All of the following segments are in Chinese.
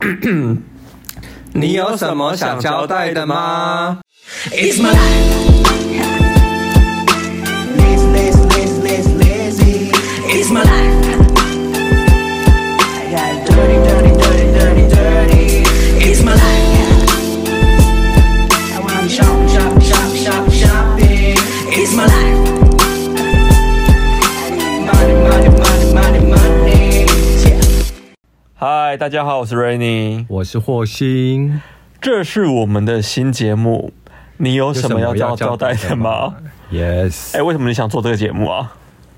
你有什么想交代的吗？嗨，大家好，我是 Rainy，我是霍星，这是我们的新节目。你有什么要交交代的吗？Yes。哎，为什么你想做这个节目啊？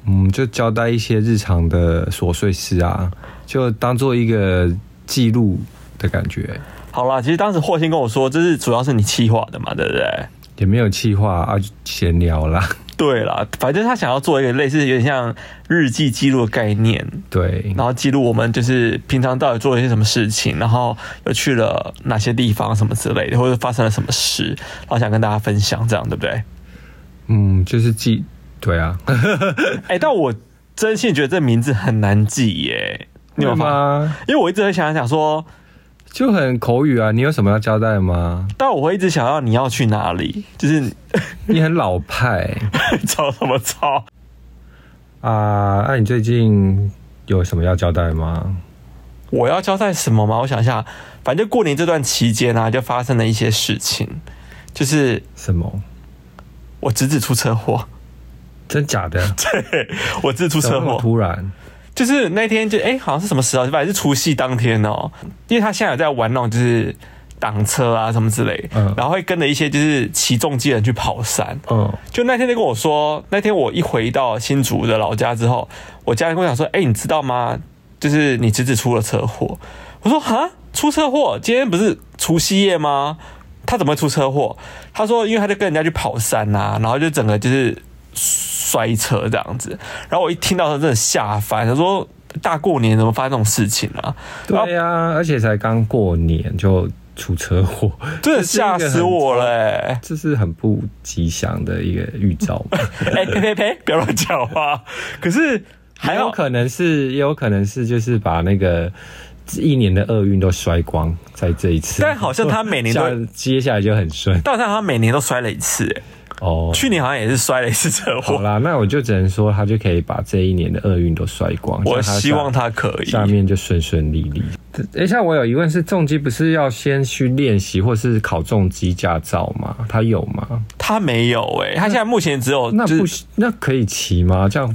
嗯，就交代一些日常的琐碎事啊，就当做一个记录的感觉。好啦，其实当时霍星跟我说，这是主要是你企划的嘛，对不对？也没有企划啊，闲聊啦。对啦，反正他想要做一个类似有点像日记记录的概念，对，然后记录我们就是平常到底做了一些什么事情，然后又去了哪些地方什么之类的，或者发生了什么事，然后想跟大家分享，这样对不对？嗯，就是记，对啊。哎、欸，但我真心觉得这名字很难记耶，你有吗？因为我一直在想想说。就很口语啊！你有什么要交代吗？但我会一直想要你要去哪里，就是 你很老派，吵什么吵啊？那你最近有什么要交代吗？我要交代什么吗？我想一下，反正过年这段期间呢、啊，就发生了一些事情，就是什么？我侄子出车祸，真假的？对，我侄子出车祸，突然。就是那天就哎、欸，好像是什么时候？反正是除夕当天哦、喔。因为他现在有在玩那种就是挡车啊什么之类，嗯，然后会跟着一些就是骑重机人去跑山，嗯，就那天就跟我说，那天我一回到新竹的老家之后，我家人跟我讲说，哎、欸，你知道吗？就是你侄子出了车祸。我说哈，出车祸？今天不是除夕夜吗？他怎么会出车祸？他说，因为他就跟人家去跑山呐、啊，然后就整个就是。摔车这样子，然后我一听到他真的吓翻，他说大过年怎么发生这种事情啊？对呀、啊，而且才刚过年就出车祸，真的吓死我了、欸！这是很不吉祥的一个预兆。哎、欸，呸呸呸，不要乱讲话。可是还有可能是，也有可能是，就是把那个一年的厄运都摔光在这一次。但好像他每年都接下来就很顺，但好像他每年都摔了一次、欸，哦，去年好像也是摔了一次车祸。好啦，那我就只能说他就可以把这一年的厄运都摔光。我希望他可以，下面就顺顺利利。等一下，我有疑问是，重机不是要先去练习或是考重机驾照吗？他有吗？他没有诶、欸，他现在目前只有、就是、那不那可以骑吗？这样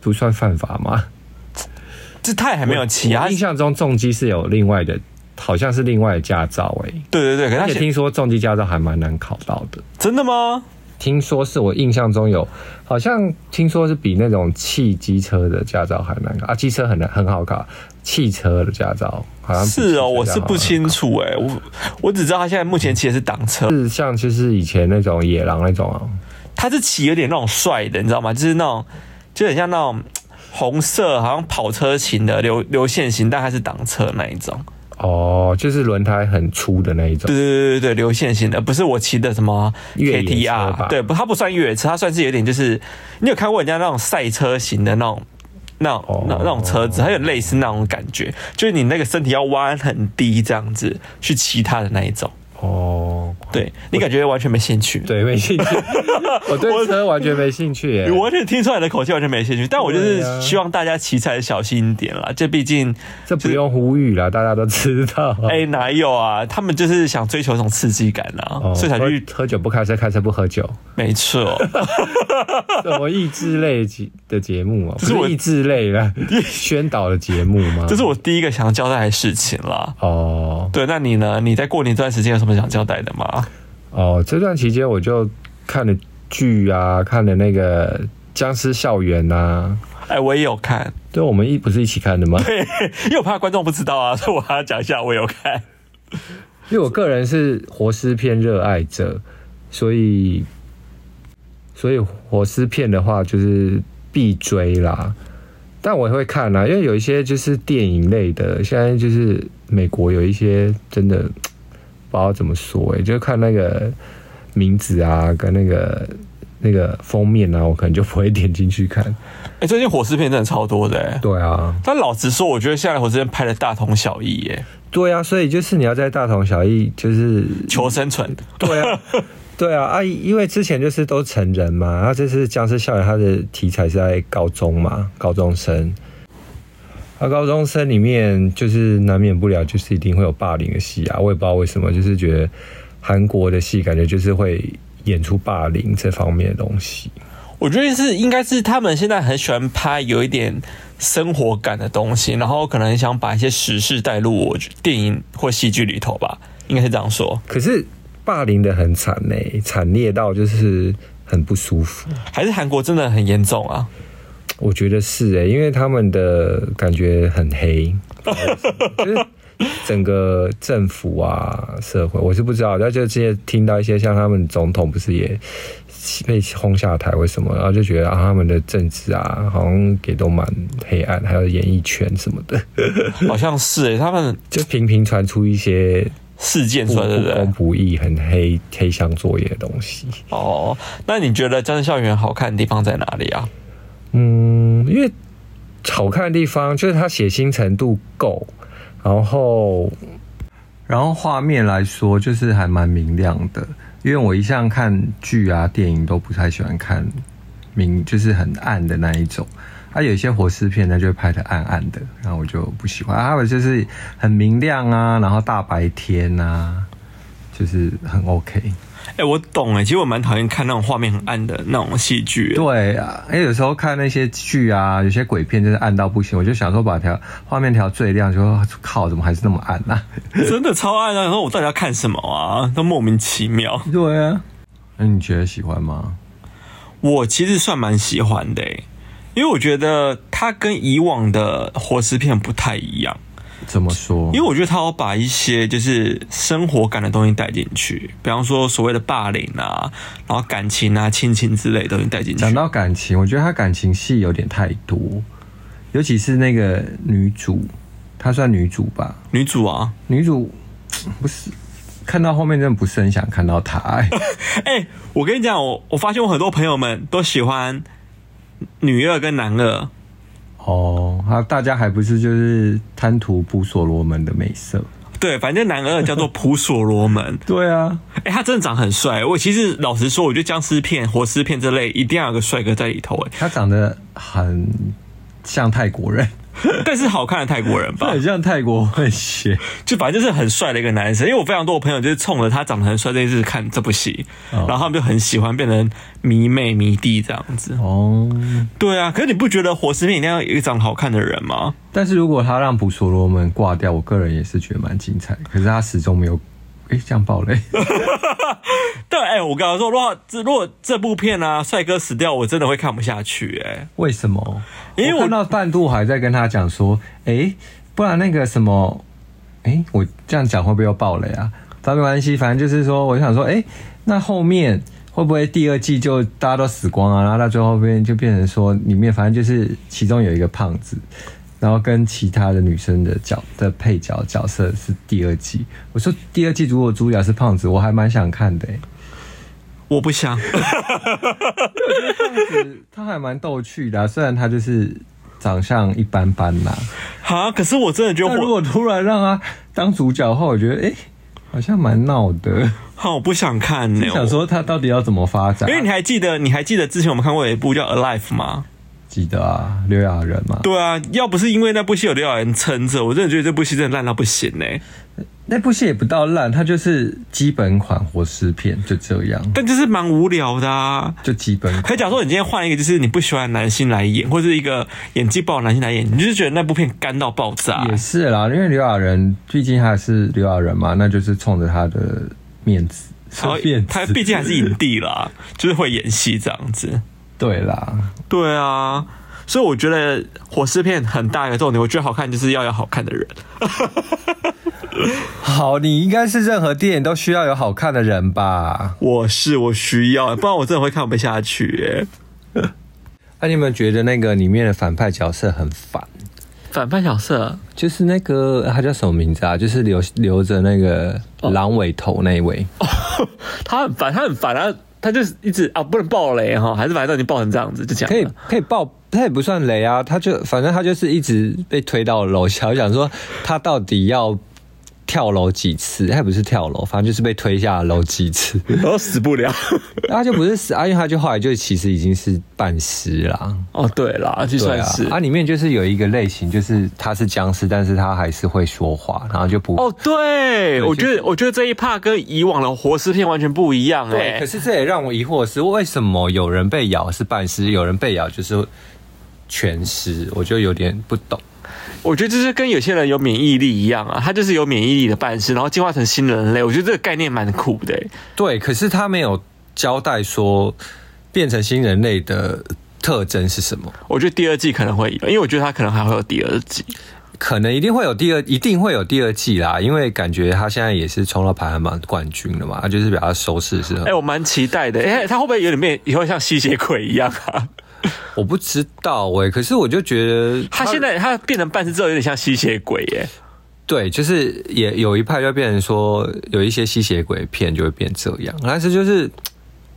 不算犯法吗？这他也还没有骑啊。印象中重机是有另外的，好像是另外的驾照诶、欸。对对对，可是他听说重机驾照还蛮难考到的。真的吗？听说是我印象中有，好像听说是比那种汽机车的驾照还难考啊，机车很难很好考，汽车的驾照好像是哦，我是不清楚哎，我我只知道他现在目前骑的是挡车，是像就是以前那种野狼那种啊，他是骑有点那种帅的，你知道吗？就是那种就很像那种红色好像跑车型的流流线型，但还是挡车那一种。哦，就是轮胎很粗的那一种，对对对对对，流线型的，不是我骑的什么 KTR，对，不，它不算越野车，它算是有点就是，你有看过人家那种赛车型的那种，那、那那种车子，它有类似那种感觉，就是你那个身体要弯很低这样子去骑它的那一种。哦，对你感觉完全没兴趣，对，没兴趣，我对车完全没兴趣耶，你完全听出来的口气完全没兴趣。但我就是希望大家骑车小心一点啦，这毕竟这不用呼吁啦，大家都知道。哎，哪有啊？他们就是想追求一种刺激感啊，所以才去喝酒不开车，开车不喝酒。没错，什么益智类的节目啊？不是益智类的宣导的节目吗？这是我第一个想要交代的事情啦。哦，对，那你呢？你在过年这段时间有什么？想交代的吗？哦，这段期间我就看了剧啊，看了那个《僵尸校园》啊。哎，我也有看。对，我们一不是一起看的吗？对，因为我怕观众不知道啊，所以我还要讲一下，我有看。因为我个人是活尸片热爱者，所以所以活尸片的话就是必追啦。但我也会看啊，因为有一些就是电影类的，现在就是美国有一些真的。不知道怎么说哎，就看那个名字啊，跟那个那个封面啊，我可能就不会点进去看。哎，最近火尸片真的超多的哎。对啊，但老实说，我觉得现在火尸片拍的大同小异耶。对啊，所以就是你要在大同小异，就是求生存。对啊，对啊，啊，因为之前就是都成人嘛，然后这次僵尸校园，它的题材是在高中嘛，高中生。啊，高中生里面就是难免不了，就是一定会有霸凌的戏啊。我也不知道为什么，就是觉得韩国的戏感觉就是会演出霸凌这方面的东西。我觉得是应该是他们现在很喜欢拍有一点生活感的东西，然后可能想把一些时事带入我电影或戏剧里头吧，应该是这样说。可是霸凌的很惨呢，惨烈到就是很不舒服。还是韩国真的很严重啊？我觉得是哎，因为他们的感觉很黑，就是整个政府啊、社会，我是不知道。但就之前听到一些像他们总统不是也被轰下台，为什么？然后就觉得啊，他们的政治啊，好像也都蛮黑暗，还有演艺圈什么的，好像是哎，他们 就频频传出一些事件出来，对不对？不公不义、很黑黑箱作业的东西。哦，那你觉得《僵尸校园》好看的地方在哪里啊？嗯，因为好看的地方就是它血腥程度够，然后然后画面来说就是还蛮明亮的。因为我一向看剧啊电影都不太喜欢看明就是很暗的那一种，它、啊、有一些活尸片呢就会拍的暗暗的，然后我就不喜欢。还有就是很明亮啊，然后大白天啊，就是很 OK。哎、欸，我懂哎，其实我蛮讨厌看那种画面很暗的那种戏剧。对啊，哎，有时候看那些剧啊，有些鬼片就是暗到不行，我就想说把调画面调最亮，就说靠，怎么还是那么暗呢、啊？真的超暗啊！然后我到底要看什么啊？都莫名其妙。对啊，那你觉得喜欢吗？我其实算蛮喜欢的，因为我觉得它跟以往的活尸片不太一样。怎么说？因为我觉得他要把一些就是生活感的东西带进去，比方说所谓的霸凌啊，然后感情啊、亲情之类的东西带进去。讲到感情，我觉得他感情戏有点太多，尤其是那个女主，她算女主吧？女主啊，女主 不是看到后面真的不是很想看到她。哎、欸，我跟你讲，我我发现我很多朋友们都喜欢女二跟男二。哦，他大家还不是就是贪图普所罗门的美色？对，反正男二叫做普所罗门。对啊，哎、欸，他真的长很帅。我其实老实说，我觉得僵尸片、活尸片这类一定要有个帅哥在里头。哎，他长得很像泰国人。但是好看的泰国人吧，很像泰国混血，就反正就是很帅的一个男生。因为我非常多的朋友就是冲着他长得很帅这件事看这部戏，然后他们就很喜欢，变成迷妹迷弟这样子。哦，对啊，可是你不觉得活尸片一定要有一个长得好看的人吗？但是如果他让普索罗门挂掉，我个人也是觉得蛮精彩。可是他始终没有。哎，这样爆雷？对，哎，我刚刚说，如果这如果这部片啊，帅哥死掉，我真的会看不下去。哎，为什么？因为我看到半度还在跟他讲说，哎，不然那个什么，哎，我这样讲会不会又爆雷啊？反正没关系，反正就是说，我就想说，哎，那后面会不会第二季就大家都死光啊？然后到最后边就变成说，里面反正就是其中有一个胖子。然后跟其他的女生的角的配角角色是第二季。我说第二季如果主角是胖子，我还蛮想看的。我不想。我觉得胖子他还蛮逗趣的，虽然他就是长相一般般啦。好，可是我真的觉得，如果突然让他当主角的话，我觉得哎，好像蛮闹的。好，我不想看你。想说他到底要怎么发展？因为你还记得，你还记得之前我们看过有一部叫《Alive》吗？记得啊，刘亚仁嘛。对啊，要不是因为那部戏有刘亚仁撑着，我真的觉得这部戏真的烂到不行呢。那部戏也不到烂，它就是基本款活尸片，就这样。但就是蛮无聊的啊，就基本款。可假如说你今天换一个，就是你不喜欢的男性来演，或者是一个演技不好的男性来演，你就是觉得那部片干到爆炸。也是啦，因为刘亚仁毕竟还是刘亚仁嘛，那就是冲着他的面子，面子他毕竟还是影帝啦，就是会演戏这样子。对啦，对啊，所以我觉得火尸片很大一个重点，我觉得好看就是要有好看的人。好，你应该是任何电影都需要有好看的人吧？我是，我需要，不然我真的会看不下去。哎，那你有没有觉得那个里面的反派角色很烦？反派角色就是那个他叫什么名字啊？就是留留着那个狼尾头那一位。哦，他很烦，他很烦啊。他就是一直啊，不能爆雷哈，还是反正都已经爆成这样子，就讲可以可以爆，他也不算雷啊，他就反正他就是一直被推到楼下，我想说他到底要跳楼几次，他也不是跳楼，反正就是被推下楼几次，然 后死不了。他 就不是死，啊，因为他就后来就其实已经是半尸啦。哦，对啦，就算是。啊，里面就是有一个类型，就是他是僵尸，但是他还是会说话，然后就不。哦，对，我觉得我觉得这一 part 跟以往的活尸片完全不一样哎。对，可是这也让我疑惑的是，为什么有人被咬是半尸，有人被咬就是全尸？我就有点不懂。我觉得就是跟有些人有免疫力一样啊，他就是有免疫力的办事，然后进化成新人类。我觉得这个概念蛮酷的。对，可是他没有交代说变成新人类的特征是什么。我觉得第二季可能会有，因为我觉得他可能还会有第二季，可能一定会有第二，一定会有第二季啦。因为感觉他现在也是冲到排行榜冠军了嘛，他就是比较收视是很。哎、欸，我蛮期待的。哎、欸，他会不会有点变以后像吸血鬼一样啊？我不知道哎、欸，可是我就觉得他，他现在他变成半尸之后有点像吸血鬼耶、欸。对，就是也有一派就变成说有一些吸血鬼片就会变这样，但是就是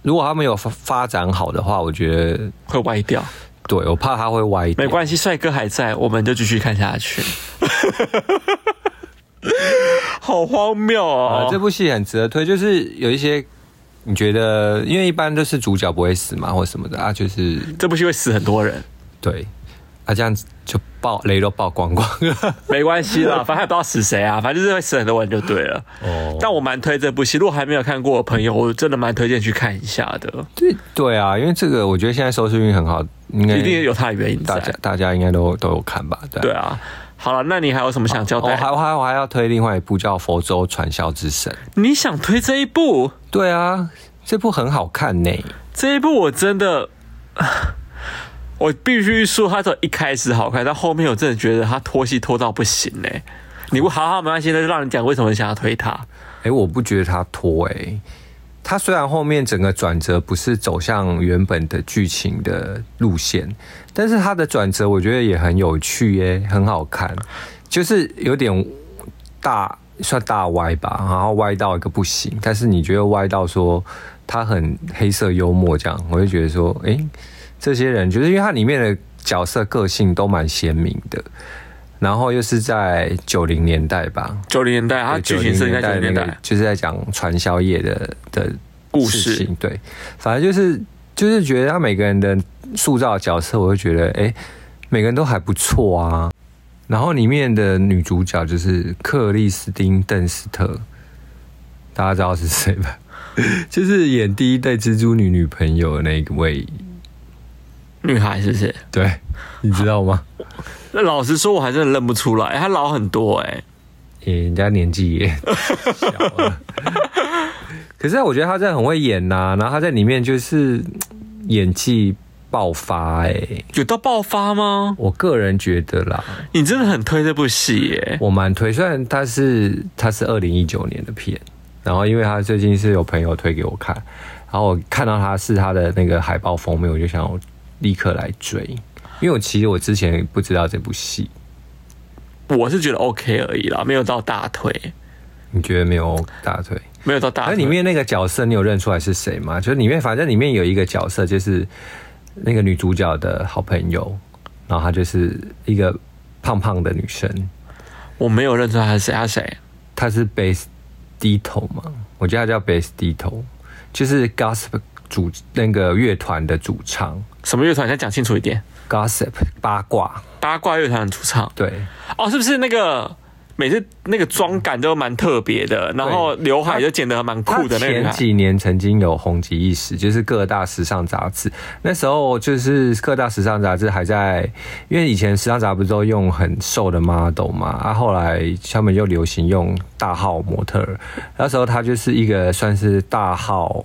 如果他没有发发展好的话，我觉得会歪掉。对，我怕他会歪掉。没关系，帅哥还在，我们就继续看下去。好荒谬哦、呃！这部戏很值得推，就是有一些。你觉得，因为一般都是主角不会死嘛，或什么的啊，就是这部戏会死很多人，对，啊，这样子就爆雷都爆光光，没关系啦，反正也不知道死谁啊，反正就是会死很多人就对了。哦，但我蛮推这部戏，如果还没有看过的朋友，我真的蛮推荐去看一下的。对对啊，因为这个我觉得现在收视率很好，应该一定有它的原因，大家大家应该都都有看吧？对，对啊。好了，那你还有什么想交代？我还我还我还要推另外一部叫《佛州传销之神》。你想推这一部？对啊，这部很好看呢。这一部我真的，我必须说，它从一开始好看，但后面我真的觉得它拖戏拖到不行呢。你不好好没关系，那就让你讲为什么想要推它。哎，我不觉得它拖哎。它虽然后面整个转折不是走向原本的剧情的路线，但是它的转折我觉得也很有趣耶，很好看，就是有点大算大歪吧，然后歪到一个不行，但是你觉得歪到说它很黑色幽默这样，我就觉得说，哎，这些人就是因为它里面的角色个性都蛮鲜明的，然后又是在九零年代吧，九零年代，它剧情是在九零年代，就是在讲传销业的的。故事对，反正就是就是觉得他每个人的塑造的角色，我会觉得哎、欸，每个人都还不错啊。然后里面的女主角就是克里斯汀·邓斯特，大家知道是谁吧？就是演第一代蜘蛛女女朋友的那一位女孩，是不是？对，你知道吗？那老实说，我还真的认不出来，他老很多哎、欸，人家年纪也 小了。可是我觉得他真的很会演呐、啊，然后他在里面就是演技爆发哎、欸，有到爆发吗？我个人觉得啦，你真的很推这部戏耶，我蛮推，虽然他是他是二零一九年的片，然后因为他最近是有朋友推给我看，然后我看到他是他的那个海报封面，我就想立刻来追，因为我其实我之前不知道这部戏，我是觉得 OK 而已啦，没有到大腿，你觉得没有大腿？没有到大腿。那里面那个角色，你有认出来是谁吗？就是里面，反正里面有一个角色，就是那个女主角的好朋友，然后她就是一个胖胖的女生。我没有认出来她是谁，她谁？她是贝斯低头吗？我觉得她叫贝斯低头，就是 Gossip 主那个乐团的主唱。什么乐团？先讲清楚一点。Gossip 八卦八卦乐团的主唱。对。哦，是不是那个？每次那个妆感都蛮特别的，然后刘海就剪得蛮酷的那个。前几年曾经有红极一时，就是各大时尚杂志，那时候就是各大时尚杂志还在，因为以前时尚杂志不是都用很瘦的 model 嘛，啊，后来他们又流行用大号模特，那时候他就是一个算是大号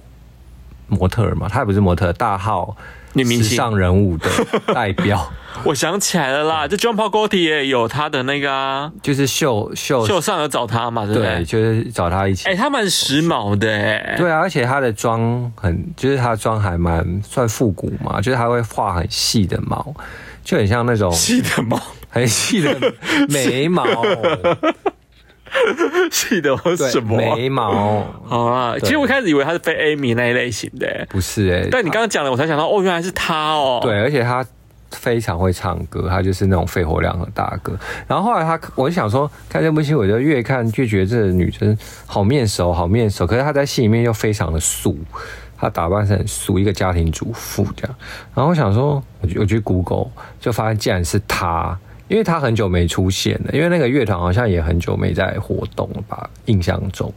模特嘛，他也不是模特，大号。女明星时尚人物的代表，我想起来了啦，就 John Paul Getty 也有他的那个啊，就是秀秀秀上有找他嘛，对不对？对，就是找他一起。哎、欸，他蛮时髦的哎，对啊，而且他的妆很，就是他的妆还蛮算复古嘛，就是他会画很细的毛，就很像那种细的毛，很细的 眉毛。记得我什么眉毛？好啊，其实我一开始以为他是非 Amy 那一类型的，不是哎、欸。但你刚刚讲了，我才想到，哦，原来是他哦。对，而且他非常会唱歌，他就是那种肺活量很大哥。然后后来他，我就想说看这部戏，我就越看越觉得这个女生好面熟，好面熟。可是她在戏里面又非常的素，她打扮成很素，一个家庭主妇这样。然后我想说，我我去 Google 就发现竟然是她，因为他很久没出现了，因为那个乐团好像也很久没在活动了吧，印象中。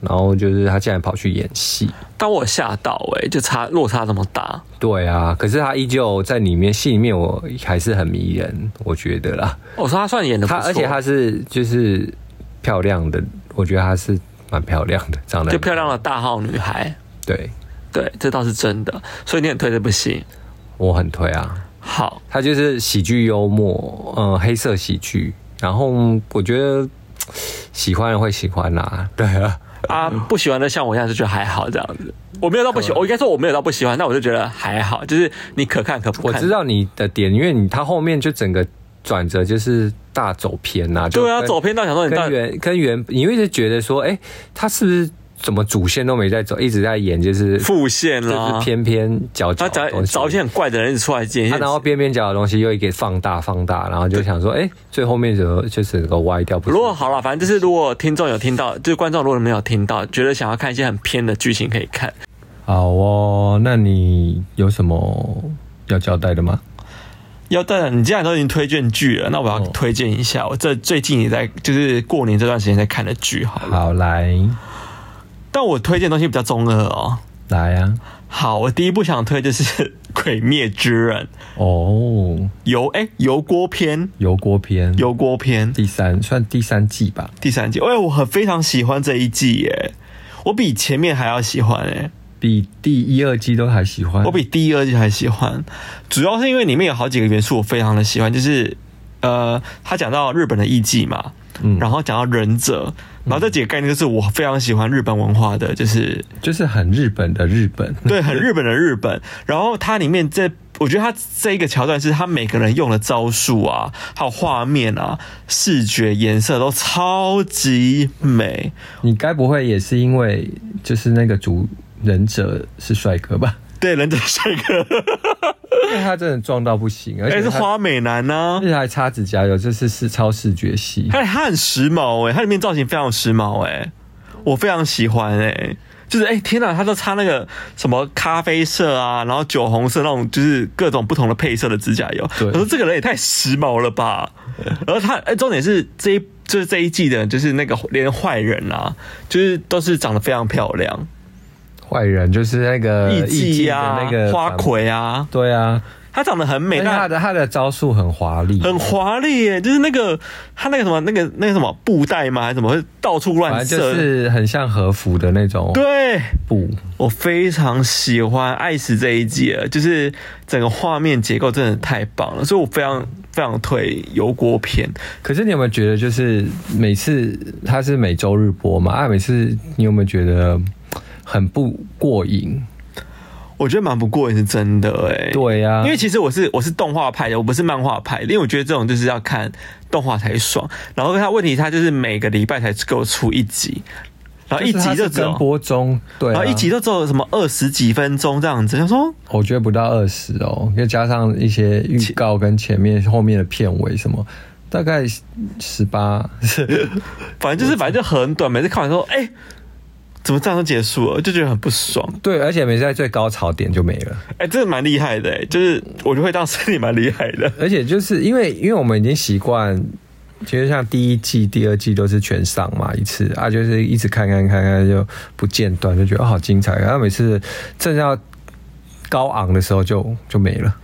然后就是他竟然跑去演戏，但我吓到哎、欸，就差落差这么大。对啊，可是他依旧在里面戏里面，我还是很迷人，我觉得啦。我说他算演的不错，而且他是就是漂亮的，我觉得他是蛮漂亮的，长得就漂亮的大号女孩。对对，这倒是真的。所以你很推这部戏，我很推啊。好，他就是喜剧幽默，嗯、呃，黑色喜剧。然后我觉得喜欢人会喜欢啦，对啊。啊，不喜欢的像我一样就觉得还好这样子，我没有到不喜欢，我应该说我没有到不喜欢，但我就觉得还好，就是你可看可不看。我知道你的点，因为你他后面就整个转折就是大走偏呐、啊，对啊，走偏到想说你跟原跟原，你会一直觉得说，哎、欸，他是不是？怎么主线都没在走，一直在演就是副线啦，就是偏偏角角他找找一些很怪的人出来演，然后边边角的东西又给放大放大，然后就想说，哎、欸，最后面怎么就是整个歪掉？如果好了，反正就是如果听众有听到，就是观众如果没有听到，觉得想要看一些很偏的剧情，可以看。好哦，那你有什么要交代的吗？要带的，你既然都已经推荐剧了，那我要推荐一下我这最近也在就是过年这段时间在看的剧。好，好来。但我推荐的东西比较中二哦，来呀、啊！好，我第一部想推就是 《鬼灭之刃》哦，油哎油锅篇，油锅篇，油锅篇，第三算第三季吧，第三季。哎，我很非常喜欢这一季耶，我比前面还要喜欢哎，比第一、二季都还喜欢，我比第一、二季还喜欢，主要是因为里面有好几个元素我非常的喜欢，就是呃，他讲到日本的艺伎嘛。嗯，然后讲到忍者，然后这几个概念就是我非常喜欢日本文化的，就是就是很日本的日本，对，很日本的日本。然后它里面这，我觉得它这一个桥段是它每个人用的招数啊，还有画面啊，视觉颜色都超级美。你该不会也是因为就是那个主忍者是帅哥吧？对，忍者帅哥，因为他真的壮到不行，而且是花美男呢、啊，而且还擦指甲油，这是是超视觉系。他他很时髦哎，他里面造型非常时髦哎，我非常喜欢哎，就是哎天哪，他都擦那个什么咖啡色啊，然后酒红色那种，就是各种不同的配色的指甲油。我说这个人也太时髦了吧。然后他哎，重点是这一就是这一季的，就是那个连坏人啊，就是都是长得非常漂亮。坏人就是那个艺伎啊，那个花魁啊，对啊，她长得很美，但他的他的招数很华丽，很华丽耶，就是那个她那个什么那个那个什么布袋吗？还是什么会到处乱射，就是很像和服的那种。对，布我非常喜欢，爱死这一季了，就是整个画面结构真的太棒了，所以我非常非常推油锅片。可是你有没有觉得，就是每次他是每周日播嘛？啊，每次你有没有觉得？很不过瘾，我觉得蛮不过瘾是真的哎、欸。对呀、啊，因为其实我是我是动画派的，我不是漫画派的，因为我觉得这种就是要看动画才爽。然后他问题他就是每个礼拜才给我出一集，然后一集就只有播中，对、啊，然后一集就只有什么二十几分钟这样子。他说我觉得不到二十哦，又加上一些预告跟前面后面的片尾什么，大概十八，反正就是反正就很短。每次看完说，哎、欸。怎么这样就结束了？就觉得很不爽。对，而且每次在最高潮点就没了。哎、欸，这个蛮厉害的，哎，就是我就会当时你蛮厉害的。而且就是因为因为我们已经习惯，其实像第一季、第二季都是全上嘛一次啊，就是一直看看看看就不间断，就觉得、哦、好精彩。然后每次正要高昂的时候就就没了。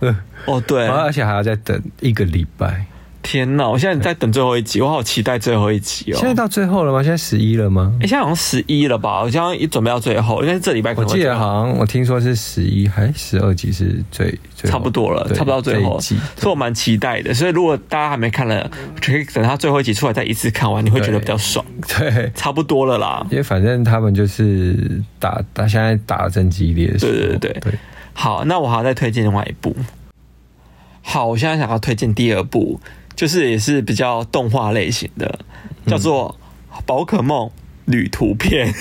哦，对，而且还要再等一个礼拜。天呐，我现在在等最后一集，我好期待最后一集哦！现在到最后了吗？现在十一了吗？哎、欸，现在好像十一了吧？我现在一准备到最后，应该是这礼拜可能。我记得好像我听说是十一还十二集是最最差不多了，差不多到最后，所以我蛮期待的。所以如果大家还没看了，可以等他最后一集出来再一次看完，你会觉得比较爽。对，对差不多了啦。因为反正他们就是打打，现在打的正激烈。对对对对。对好，那我还要再推荐另外一部。好，我现在想要推荐第二部。就是也是比较动画类型的，叫做《宝可梦旅途篇》。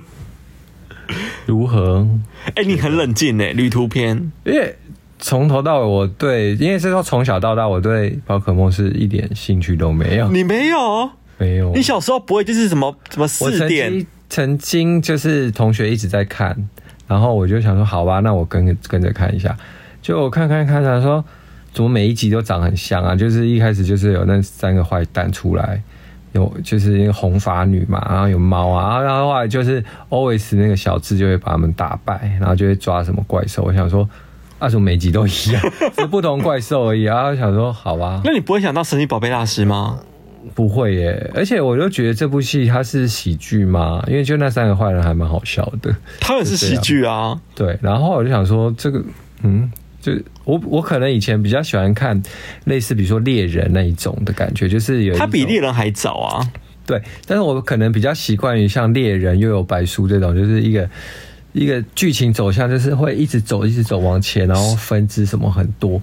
如何？哎、欸，你很冷静哎，《旅途篇》因为从头到尾我对，因为是说从小到大我对宝可梦是一点兴趣都没有。你没有？没有。你小时候不会就是什么什么四点？我曾经曾经就是同学一直在看，然后我就想说好吧，那我跟跟着看一下。就我看看看，他说怎么每一集都长很像啊？就是一开始就是有那三个坏蛋出来。有就是一个红发女嘛，然后有猫啊，然后后来就是 always 那个小智就会把他们打败，然后就会抓什么怪兽。我想说，啊什么每集都一样，是不同怪兽而已。然后想说，好吧，那你不会想到神奇宝贝大师吗？不会耶，而且我就觉得这部戏它是喜剧嘛，因为就那三个坏人还蛮好笑的。他也是喜剧啊，对。然后我就想说，这个嗯。就我我可能以前比较喜欢看类似比如说猎人那一种的感觉，就是有他比猎人还早啊，对，但是我可能比较习惯于像猎人又有白书这种，就是一个一个剧情走向，就是会一直走一直走往前，然后分支什么很多。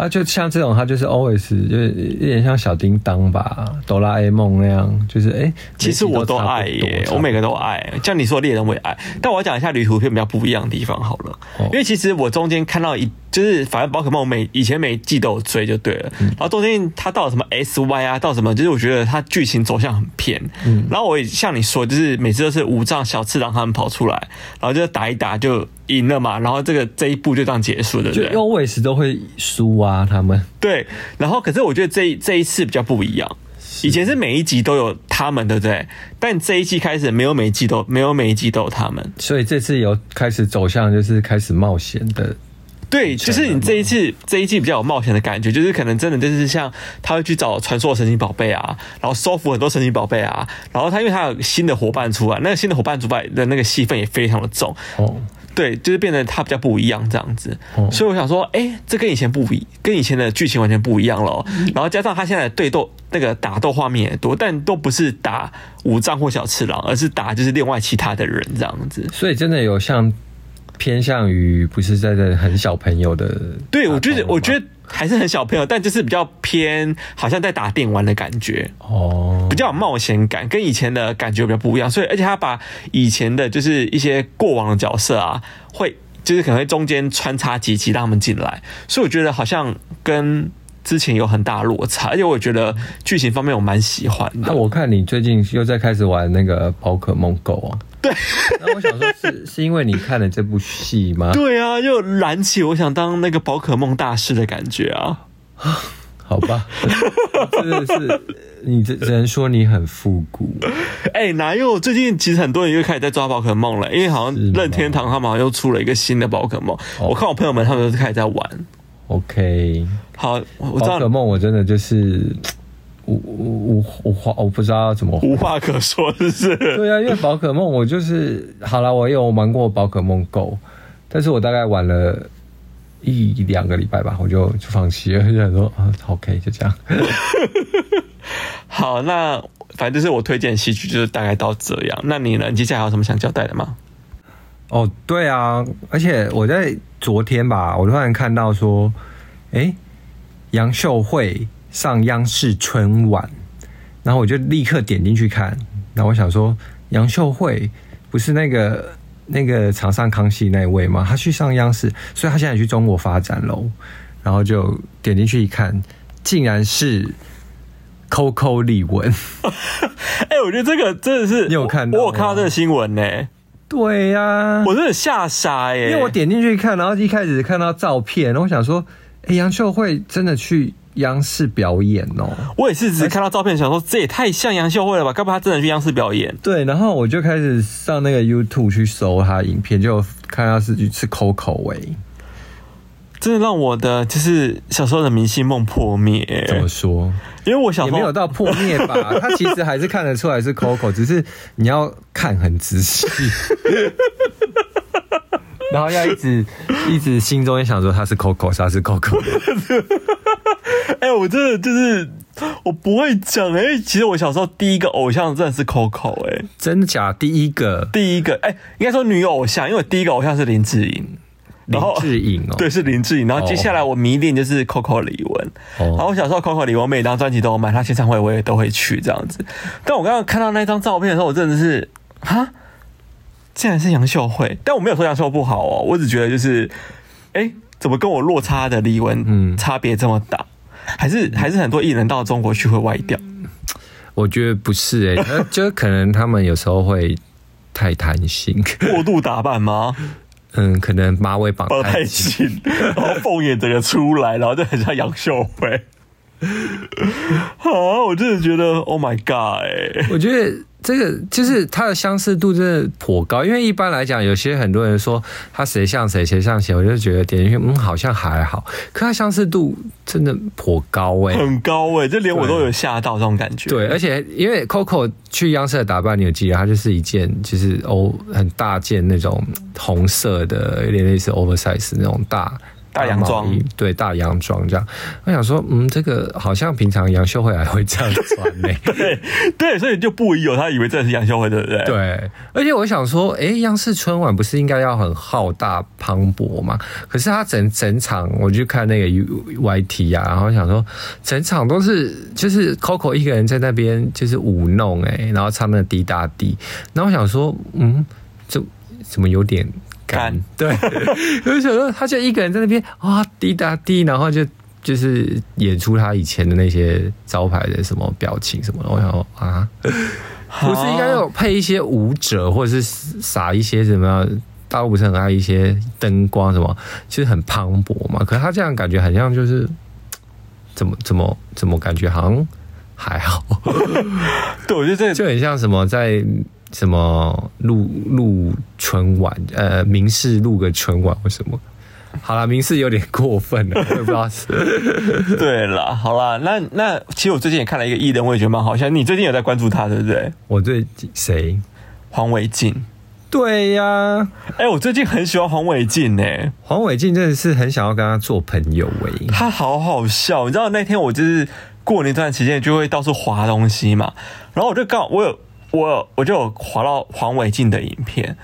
啊，就像这种，他就是 always 就是有点像小叮当吧，哆啦 A 梦那样，就是哎、欸，其实我都爱耶，我每个都爱。像你说猎人我也爱，但我要讲一下旅途片比较不一样的地方好了，哦、因为其实我中间看到一。就是反正宝可梦每以前每一季都有追就对了，然后中间它到了什么 S Y 啊，到什么，就是我觉得它剧情走向很偏。然后我也像你说，就是每次都是五藏小次郎他们跑出来，然后就打一打就赢了嘛，然后这个这一步就这样结束了，对不对？Always 都会输啊，他们。对，然后可是我觉得这这一次比较不一样，以前是每一集都有他们，对不对？但这一季开始没有每一季都没有每一季都有他们，所以这次有开始走向就是开始冒险的。对，就是你这一次这一季比较有冒险的感觉，就是可能真的就是像他会去找传说的神奇宝贝啊，然后收服很多神奇宝贝啊，然后他因为他有新的伙伴出来，那个新的伙伴出来的那个戏份也非常的重哦，对，就是变得他比较不一样这样子，所以我想说，哎，这跟以前不一，跟以前的剧情完全不一样了，然后加上他现在的对斗那个打斗画面也多，但都不是打武藏或小次郎，而是打就是另外其他的人这样子，所以真的有像。偏向于不是在这很小朋友的，对，我觉得我觉得还是很小朋友，但就是比较偏，好像在打电玩的感觉哦，比较有冒险感，跟以前的感觉比较不一样。所以，而且他把以前的就是一些过往的角色啊，会就是可能会中间穿插几集让他们进来，所以我觉得好像跟之前有很大落差。而且我觉得剧情方面我蛮喜欢的。那我看你最近又在开始玩那个宝可梦 Go 啊？对，那我想说是，是 是因为你看了这部戏吗？对啊，又燃起我想当那个宝可梦大师的感觉啊！好吧，真的是，你只只能说你很复古。哎、欸，哪有？最近其实很多人又开始在抓宝可梦了，因为好像任天堂他们好像又出了一个新的宝可梦。我看我朋友们他们都是开始在玩。OK，好，我知道宝可梦我真的就是。无无无话，我不知道要怎么无话可说，是不是？对啊，因为宝可梦，我就是好了，我有玩过宝可梦 Go，但是我大概玩了一两个礼拜吧，我就就放弃了，就想说啊，OK，就这样。好，那反正就是我推荐戏剧，就是大概到这样。那你呢？你接下来还有什么想交代的吗？哦，对啊，而且我在昨天吧，我突然看到说，哎，杨秀慧。上央视春晚，然后我就立刻点进去看。然后我想说，杨秀慧不是那个那个常上康熙那位吗？他去上央视，所以他现在也去中国发展喽。然后就点进去一看，竟然是 Coco 李玟。哎、欸，我觉得这个真的是你有看到？我有看到这个新闻呢、欸。对呀、啊，我真的吓傻耶！因为我点进去看，然后一开始看到照片，然后我想说，哎、欸，杨秀慧真的去。央视表演哦，我也是只看到照片，想说这也太像杨秀慧了吧？该不会他真的去央视表演？对，然后我就开始上那个 YouTube 去搜他影片，就看他是去吃 Coco 哎，真的让我的就是小时候的明星梦破灭。怎么说？因为我小时候也没有到破灭吧，他其实还是看得出来是 Coco，只是你要看很仔细。然后要一直一直心中也想说他是 Coco，他是 Coco。哎、欸，我真的就是我不会讲哎、欸，其实我小时候第一个偶像真的是 Coco 哎、欸，真的假？第一个，第一个哎、欸，应该说女偶像，因为我第一个偶像是林志颖，林志颖哦，对，是林志颖。然后接下来我迷恋就是 Coco 李玟，哦、然后我小时候 Coco 李玟每张专辑都有买，他签唱会我也都会去这样子。但我刚刚看到那张照片的时候，我真的是哈。竟然是杨秀慧，但我没有说杨秀慧不好哦，我只觉得就是，哎、欸，怎么跟我落差的李玟嗯差别这么大？还是还是很多艺人到中国去会歪掉？我觉得不是哎、欸，就可能他们有时候会太贪心，过度打扮吗？嗯，可能马尾绑太紧，然后凤眼整个出来，然后就很像杨秀慧。啊，我真的觉得，Oh my God！哎，我觉得这个就是它的相似度真的颇高，因为一般来讲，有些很多人说他谁像谁，谁像谁，我就觉得点进去，嗯，好像还好，可它相似度真的颇高哎，很高哎，这连我都有吓到这种感觉。对，而且因为 Coco 去央视的打扮，你有记得，它就是一件就是哦很大件那种红色的，有点类似 oversize 那种大。大洋装，对，大洋装这样。我想说，嗯，这个好像平常杨秀慧还会这样穿呢。对对，所以就不疑有他以为这是杨秀慧，对不对？对。而且我想说，哎，央视春晚不是应该要很浩大磅礴吗？可是他整整场，我去看那个 YT 啊，然后想说，整场都是就是 Coco 一个人在那边就是舞弄哎，然后唱那滴答滴。然后我想说，嗯，就怎么有点？干对，我就想说，他就一个人在那边啊滴答滴，然后就就是演出他以前的那些招牌的什么表情什么的。我想说啊，不是应该有配一些舞者，或者是撒一些什么？大陆不是很爱一些灯光什么？其实很磅礴嘛。可是他这样感觉好像就是怎么怎么怎么感觉好像还好。对，我觉得这就很像什么在。什么录录春晚？呃，民视录个春晚或什么？好了，民视有点过分了，我也不知道是。对了，好了，那那其实我最近也看了一个艺人，我也觉得蛮好笑。你最近有在关注他，对不对？我最近谁？黄伟晋。对呀、啊，哎、欸，我最近很喜欢黄伟晋呢。黄伟晋真的是很想要跟他做朋友哎，他好好笑。你知道那天我就是过年这段期间就会到处滑东西嘛，然后我就刚好我有。我我就有滑到黄伟晋的影片，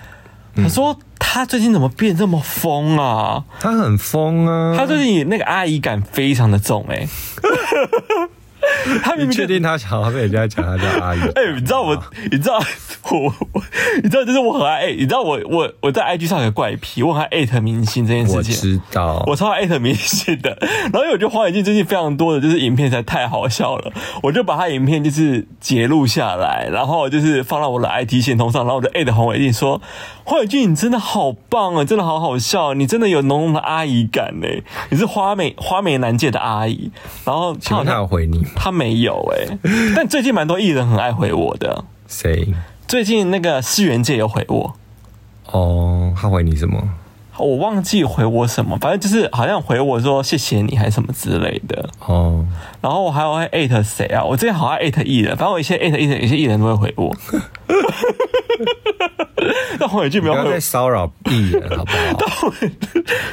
他说他最近怎么变这么疯啊？他很疯啊！他最近那个阿姨感非常的重哎、欸。他明明确定他想要被人家讲他叫阿姨？哎、欸，你知道我，你知道我，我，你知道就是我很爱，你知道我我我在 IG 上有个怪癖，我很爱艾特明星这件事情。我知道，我超爱艾特明星的。然后因为我觉得黄伟晋最近非常多的就是影片实在太好笑了，我就把他影片就是截录下来，然后就是放到我的 IT 线通上，然后我就艾特黄伟晋说：“黄伟晋，你真的好棒啊，真的好好笑，你真的有浓浓的阿姨感呢，你是花美花美男界的阿姨。”然后他请问他有回你？他没有哎、欸，但最近蛮多艺人很爱回我的。谁？最近那个思源界有回我。哦，他回你什么？我忘记回我什么，反正就是好像回我说谢谢你，还是什么之类的。哦。然后我还有会艾特谁啊？我之前好像艾特艺人，反正我一些艾特艺人，有些艺人都会回我。但黄伟晋没有不要再骚扰艺人好不好？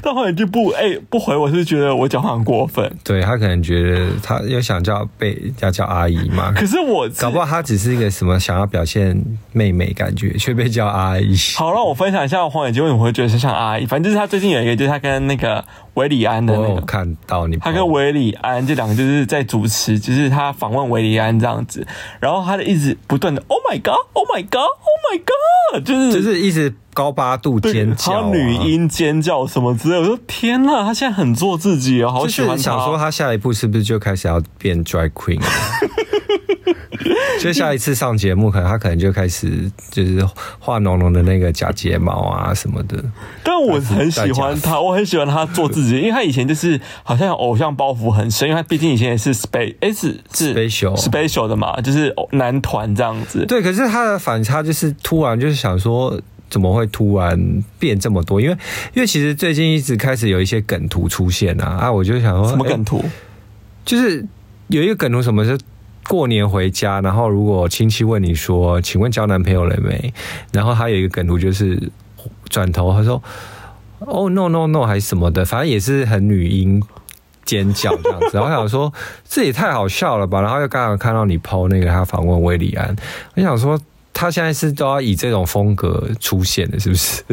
但黄伟晋不哎、欸、不回我，是觉得我讲话很过分。对，他可能觉得他又想叫被要叫阿姨嘛。可是我搞不好他只是一个什么想要表现妹妹感觉，却被叫阿姨。好，让我分享一下黄伟晋为什么会觉得是像阿姨。反正就是他最近有一个，就是他跟那个韦礼安的那个，我看到你，他跟韦礼安这两个就是在主持，就是他访问韦礼安这样子，然后他就一直不断的 Oh my God，Oh my God，Oh my God，就是就是一直高八度尖叫、女音尖叫什么之类。我说天呐，他现在很做自己哦，好喜欢他。想说他下一步是不是就开始要变 Drag Queen？就下一次上节目，可能他可能就开始就是画浓浓的那个假睫毛啊什么的。但我很喜欢他，我很喜欢他做自己，因为他以前就是好像偶像包袱很深，因为他毕竟以前也是 space S 是 special special 的嘛，就是男团这样子。对，可是他的反差就是突然就是想说，怎么会突然变这么多？因为因为其实最近一直开始有一些梗图出现啊啊，我就想说什么梗图？欸，就是有一个梗图，什么是？过年回家，然后如果亲戚问你说：“请问交男朋友了没？”然后还有一个梗图就是转头他说：“哦，no no no，还是什么的，反正也是很女音尖叫这样子。”我想说这也太好笑了吧？然后又刚好看到你 PO 那个他访问韦礼安，我想说他现在是都要以这种风格出现的，是不是？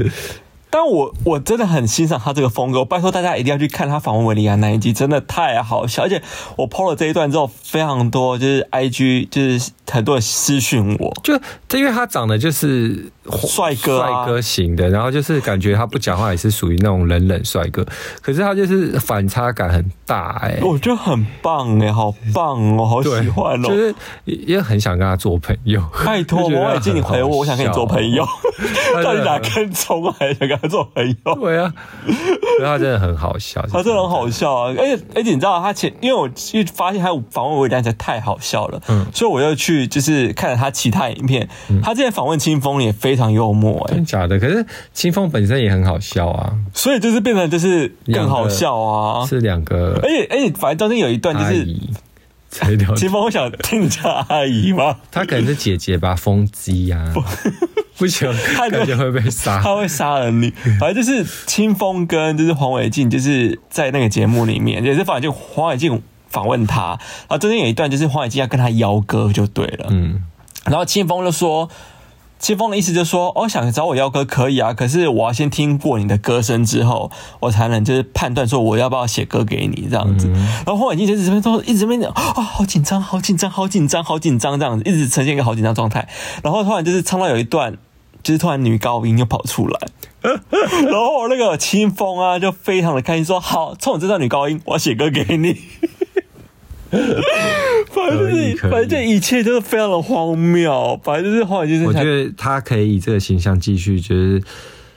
但我我真的很欣赏他这个风格，我拜托大家一定要去看他访问维利安那一集，真的太好笑。而且我 PO 了这一段之后，非常多就是 IG 就是很多人私讯我，就因为他长得就是帅哥帅哥型的，然后就是感觉他不讲话也是属于那种冷冷帅哥，可是他就是反差感很大哎、欸，我觉得很棒哎、欸，好棒哦，好喜欢哦，就是也很想跟他做朋友。拜托，王伟静，你回我，我想跟你做朋友，到底哪根葱啊？还想跟他做朋友？对啊，他真的很好笑，他真的很好笑啊！而且而且你知道他前，因为我一发现他访问韦礼安才太好笑了，嗯，所以我又去就是看了他其他影片，嗯、他之前访问青峰也非常幽默、欸，哎，真假的？可是青峰本身也很好笑啊，所以就是变成就是更好笑啊，是两个，而且而且反正中间有一段就是。青峰，我想听你叫阿姨吗？她可能是姐姐吧，风机呀，不行，感觉会被杀，他会杀了你。反正就是清风跟就是黄伟晋，就是在那个节目里面，也是反正就黄伟晋访问他，然后中间有一段就是黄伟晋要跟他邀歌就对了，嗯，然后清风就说。青峰的意思就是说，哦，想找我要歌可以啊，可是我要先听过你的歌声之后，我才能就是判断说我要不要写歌给你这样子。嗯、然后黄伟晋就是这边说，一直这边讲，啊、哦，好紧张，好紧张，好紧张，好紧张这样子，一直呈现一个好紧张状态。然后突然就是唱到有一段，就是突然女高音又跑出来，然后那个清风啊就非常的开心说，好，冲我这段女高音，我要写歌给你。反正就是，反正这一切就是非常的荒谬。反正就是我觉得他可以以这个形象继续，就是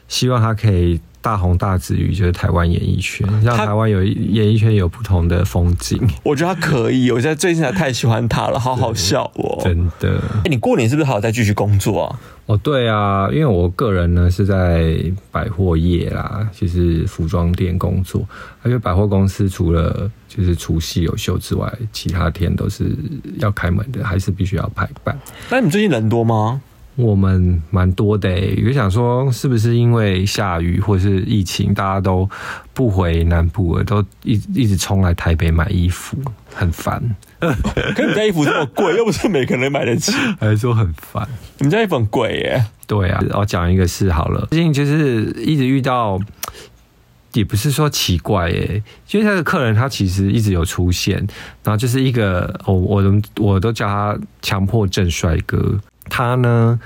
希望他可以大红大紫于就是台湾演艺圈，让台湾有演艺圈有不同的风景。我觉得他可以，我现在最近才太喜欢他了，好好笑哦，真的。哎，你过年是不是还要再继续工作啊？哦，对啊，因为我个人呢是在百货业啦，就是服装店工作。而且百货公司除了就是除夕有休之外，其他天都是要开门的，还是必须要排班。那你最近人多吗？我们蛮多的，有想说是不是因为下雨或是疫情，大家都不回南部了，都一一直冲来台北买衣服，很烦。可你家衣服这么贵，又不是每个人买得起，还是说很烦？你们家衣服很贵耶？对啊，我讲一个事好了，最近就是一直遇到，也不是说奇怪耶，因为那个客人他其实一直有出现，然后就是一个我我都我都叫他强迫症帅哥。他呢，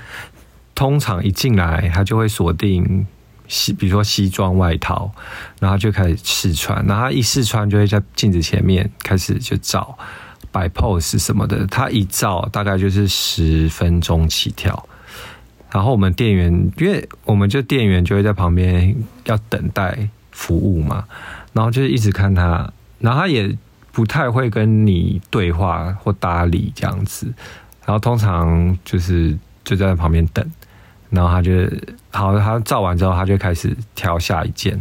通常一进来，他就会锁定西，比如说西装外套，然后就开始试穿。然后他一试穿，就会在镜子前面开始就照摆 pose 什么的。他一照大概就是十分钟起跳。然后我们店员，因为我们就店员就会在旁边要等待服务嘛，然后就是一直看他，然后他也不太会跟你对话或搭理这样子。然后通常就是就在旁边等，然后他就好，他照完之后，他就开始挑下一件，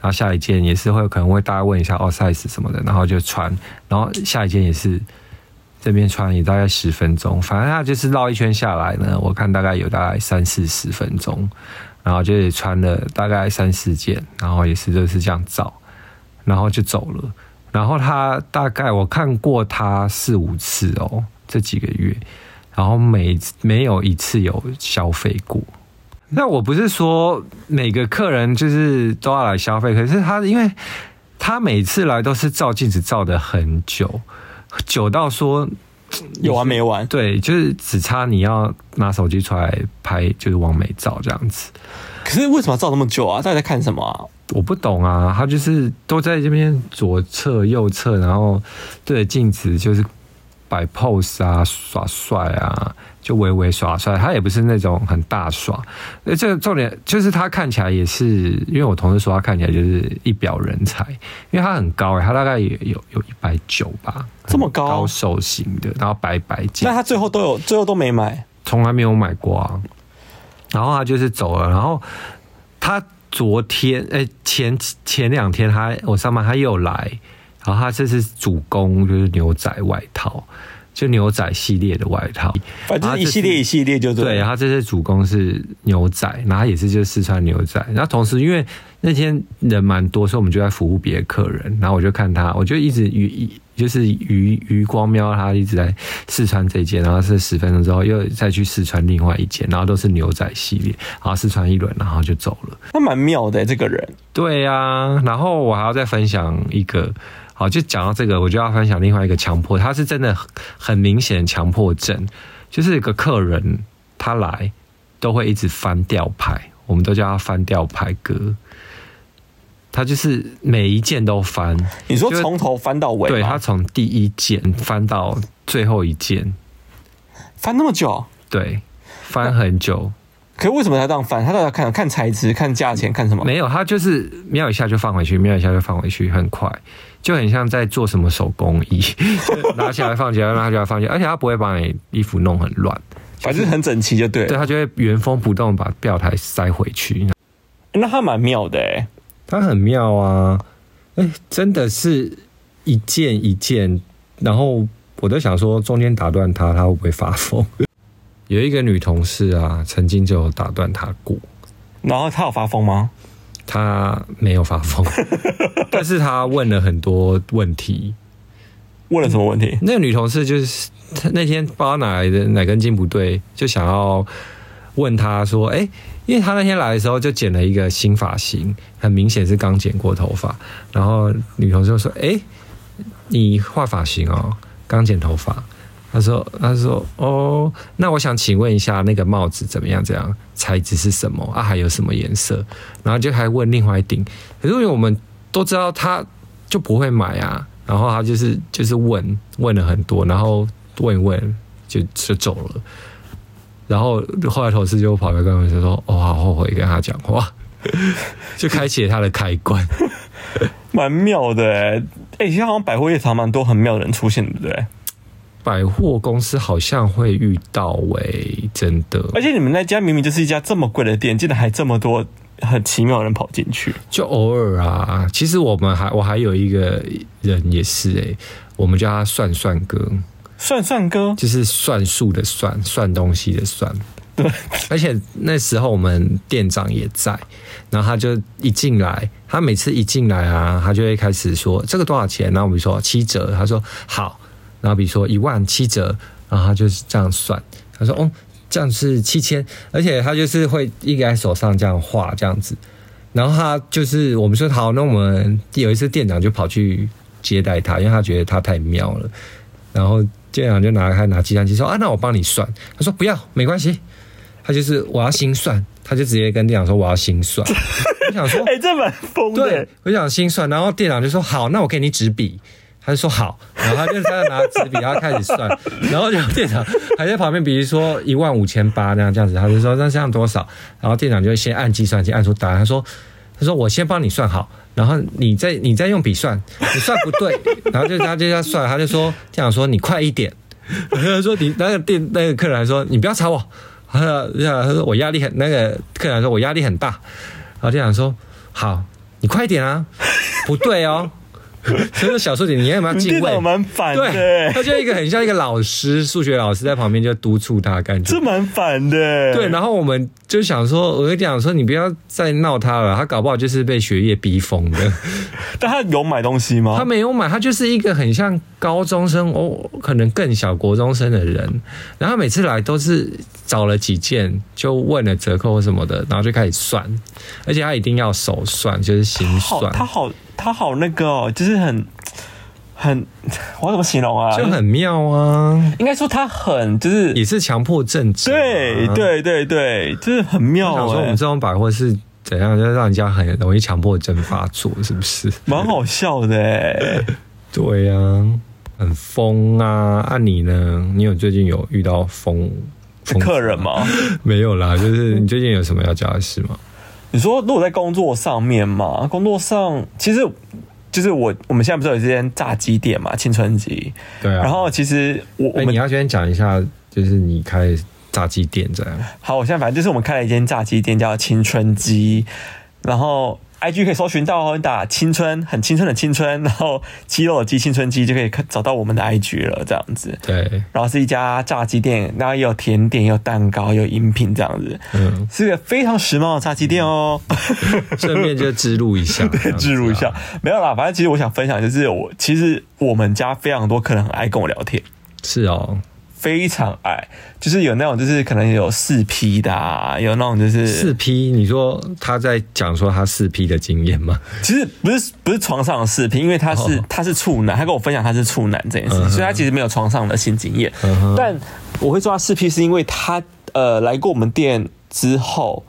然后下一件也是会可能会大家问一下哦 size 什么的，然后就穿，然后下一件也是这边穿也大概十分钟，反正他就是绕一圈下来呢，我看大概有大概三四十分钟，然后就也穿了大概三四件，然后也是就是这样照，然后就走了，然后他大概我看过他四五次哦，这几个月。然后每没有一次有消费过，那我不是说每个客人就是都要来消费，可是他因为他每次来都是照镜子照的很久，久到说有完没完？对，就是只差你要拿手机出来拍，就是往美照这样子。可是为什么要照那么久啊？到底在看什么啊？我不懂啊。他就是都在这边左侧、右侧，然后对着镜子就是。摆 pose 啊，耍帅啊，就微微耍帅。他也不是那种很大耍。呃，这个重点就是他看起来也是，因为我同事说他看起来就是一表人才，因为他很高哎，他大概也有有一百九吧，这么高，高瘦型的，然后白白净。那他最后都有，最后都没买，从来没有买过啊。然后他就是走了，然后他昨天哎前前两天他我上班他又来。然后他这是主攻就是牛仔外套，就牛仔系列的外套，反正一系列一系列就对。对，他这次主攻是牛仔，然后也是就是四川牛仔。然后同时因为那天人蛮多，所以我们就在服务别的客人。然后我就看他，我就一直余就是余余光瞄他一直在试穿这件，然后是十分钟之后又再去试穿另外一件，然后都是牛仔系列，然后试穿一轮，然后就走了。那蛮妙的这个人。对呀、啊，然后我还要再分享一个。好，就讲到这个，我就要分享另外一个强迫，他是真的很明显强迫症，就是一个客人他来都会一直翻吊牌，我们都叫他翻吊牌哥，他就是每一件都翻。你说从头翻到尾？对，他从第一件翻到最后一件，翻那么久？对，翻很久。可是为什么他这样翻？他都要看看材质、看价钱、看什么？没有，他就是瞄一下就放回去，瞄一下就放回去，很快。就很像在做什么手工艺，拿起来放起来，拿起来放起来，而且他不会把你衣服弄很乱，反正很整齐就对了。对，他就会原封不动把吊台塞回去。那他蛮妙的哎，他很妙啊！哎，真的是一件一件，然后我都想说，中间打断他，他会不会发疯？有一个女同事啊，曾经就打断他过，然后他有发疯吗？他没有发疯，但是他问了很多问题。问了什么问题？那个女同事就是那天不知道哪来的哪根筋不对，就想要问他说：“哎，因为他那天来的时候就剪了一个新发型，很明显是刚剪过头发。然后女同事就说：‘哎，你换发型哦，刚剪头发。’他说：“他说哦，那我想请问一下，那个帽子怎么样？这样材质是什么啊？还有什么颜色？然后就还问另外一顶。可是因为我们都知道，他就不会买啊。然后他就是就是问问了很多，然后问一问就就走了。然后后来同事就跑来跟我说：说哦，好后悔跟他讲话，就开启了他的开关，蛮妙的哎。哎，现在好像百货夜场蛮多很妙的人出现，对不对？”百货公司好像会遇到喂、欸，真的。而且你们那家明明就是一家这么贵的店，竟然还这么多很奇妙的人跑进去。就偶尔啊，其实我们还我还有一个人也是哎、欸，我们叫他算算哥，算算哥就是算数的算，算东西的算。对，而且那时候我们店长也在，然后他就一进来，他每次一进来啊，他就会开始说这个多少钱？然后我们说七折，他说好。然后比如说一万七折，然后他就是这样算。他说：“哦，这样是七千。”而且他就是会一个在手上这样画这样子。然后他就是我们说好，那我们有一次店长就跑去接待他，因为他觉得他太妙了。然后店长就拿开拿计算机说：“啊，那我帮你算。”他说：“不要，没关系。”他就是我要心算，他就直接跟店长说：“我要心算。”我想说：“ 哎，这蛮疯的。”对，我想心算。然后店长就说：“好，那我给你纸笔。”他就说好，然后他就在那拿纸笔，然后开始算，然后就店长还在旁边，比如说一万五千八那样这样子，他就说那这样多少？然后店长就先按计算机按出答案，他说他说我先帮你算好，然后你再你再用笔算，你算不对，然后就他就要算，他就说店长说你快一点，他说你那个店那个客人还说你不要吵我，他说他说我压力很那个客人说我压力很大，然后店长说好，你快一点啊，不对哦。所以说小数点，你要不要敬畏？蛮烦的，对，他就一个很像一个老师，数学老师在旁边就督促他，感觉这蛮烦的。对，然后我们就想说，我跟你讲说，你不要再闹他了，他搞不好就是被学业逼疯的。但他有买东西吗？他没有买，他就是一个很像高中生哦，可能更小国中生的人。然后每次来都是找了几件，就问了折扣什么的，然后就开始算，而且他一定要手算，就是心算。他好。他好那个哦，就是很很，我怎么形容啊？就很妙啊！应该说他很就是也是强迫症，对对对对，就是很妙。我想说我们这种百货是怎样，就让人家很容易强迫症发作，是不是？蛮好笑的哎。对呀、啊，很疯啊！按、啊、你呢？你有最近有遇到疯客人吗？没有啦，就是你最近有什么要加的事吗？你说，如果在工作上面嘛，工作上其实就是我，我们现在不是有一间炸鸡店嘛，青春鸡。对啊。然后其实我，欸、你要先讲一下，就是你开炸鸡店这样。好，我现在反正就是我们开了一间炸鸡店，叫青春鸡。然后 IG 可以搜寻到哦，你打青春，很青春的青春，然后肌肉的肌，青春肌就可以看找到我们的 IG 了，这样子。对，然后是一家炸鸡店，然后也有甜点，也有蛋糕，也有饮品这样子。嗯，是个非常时髦的炸鸡店哦。顺便就植入一下，对，置入一下，没有啦，反正其实我想分享就是我，其实我们家非常多客人很爱跟我聊天。是哦。非常矮，就是有那种，就是可能有四 P 的，啊，有那种就是四 P。你说他在讲说他四 P 的经验吗？其实不是，不是床上的四 P，因为他是、哦、他是处男，他跟我分享他是处男这件事，嗯、所以他其实没有床上的性经验。嗯、但我会说他四 P 是因为他呃来过我们店之后，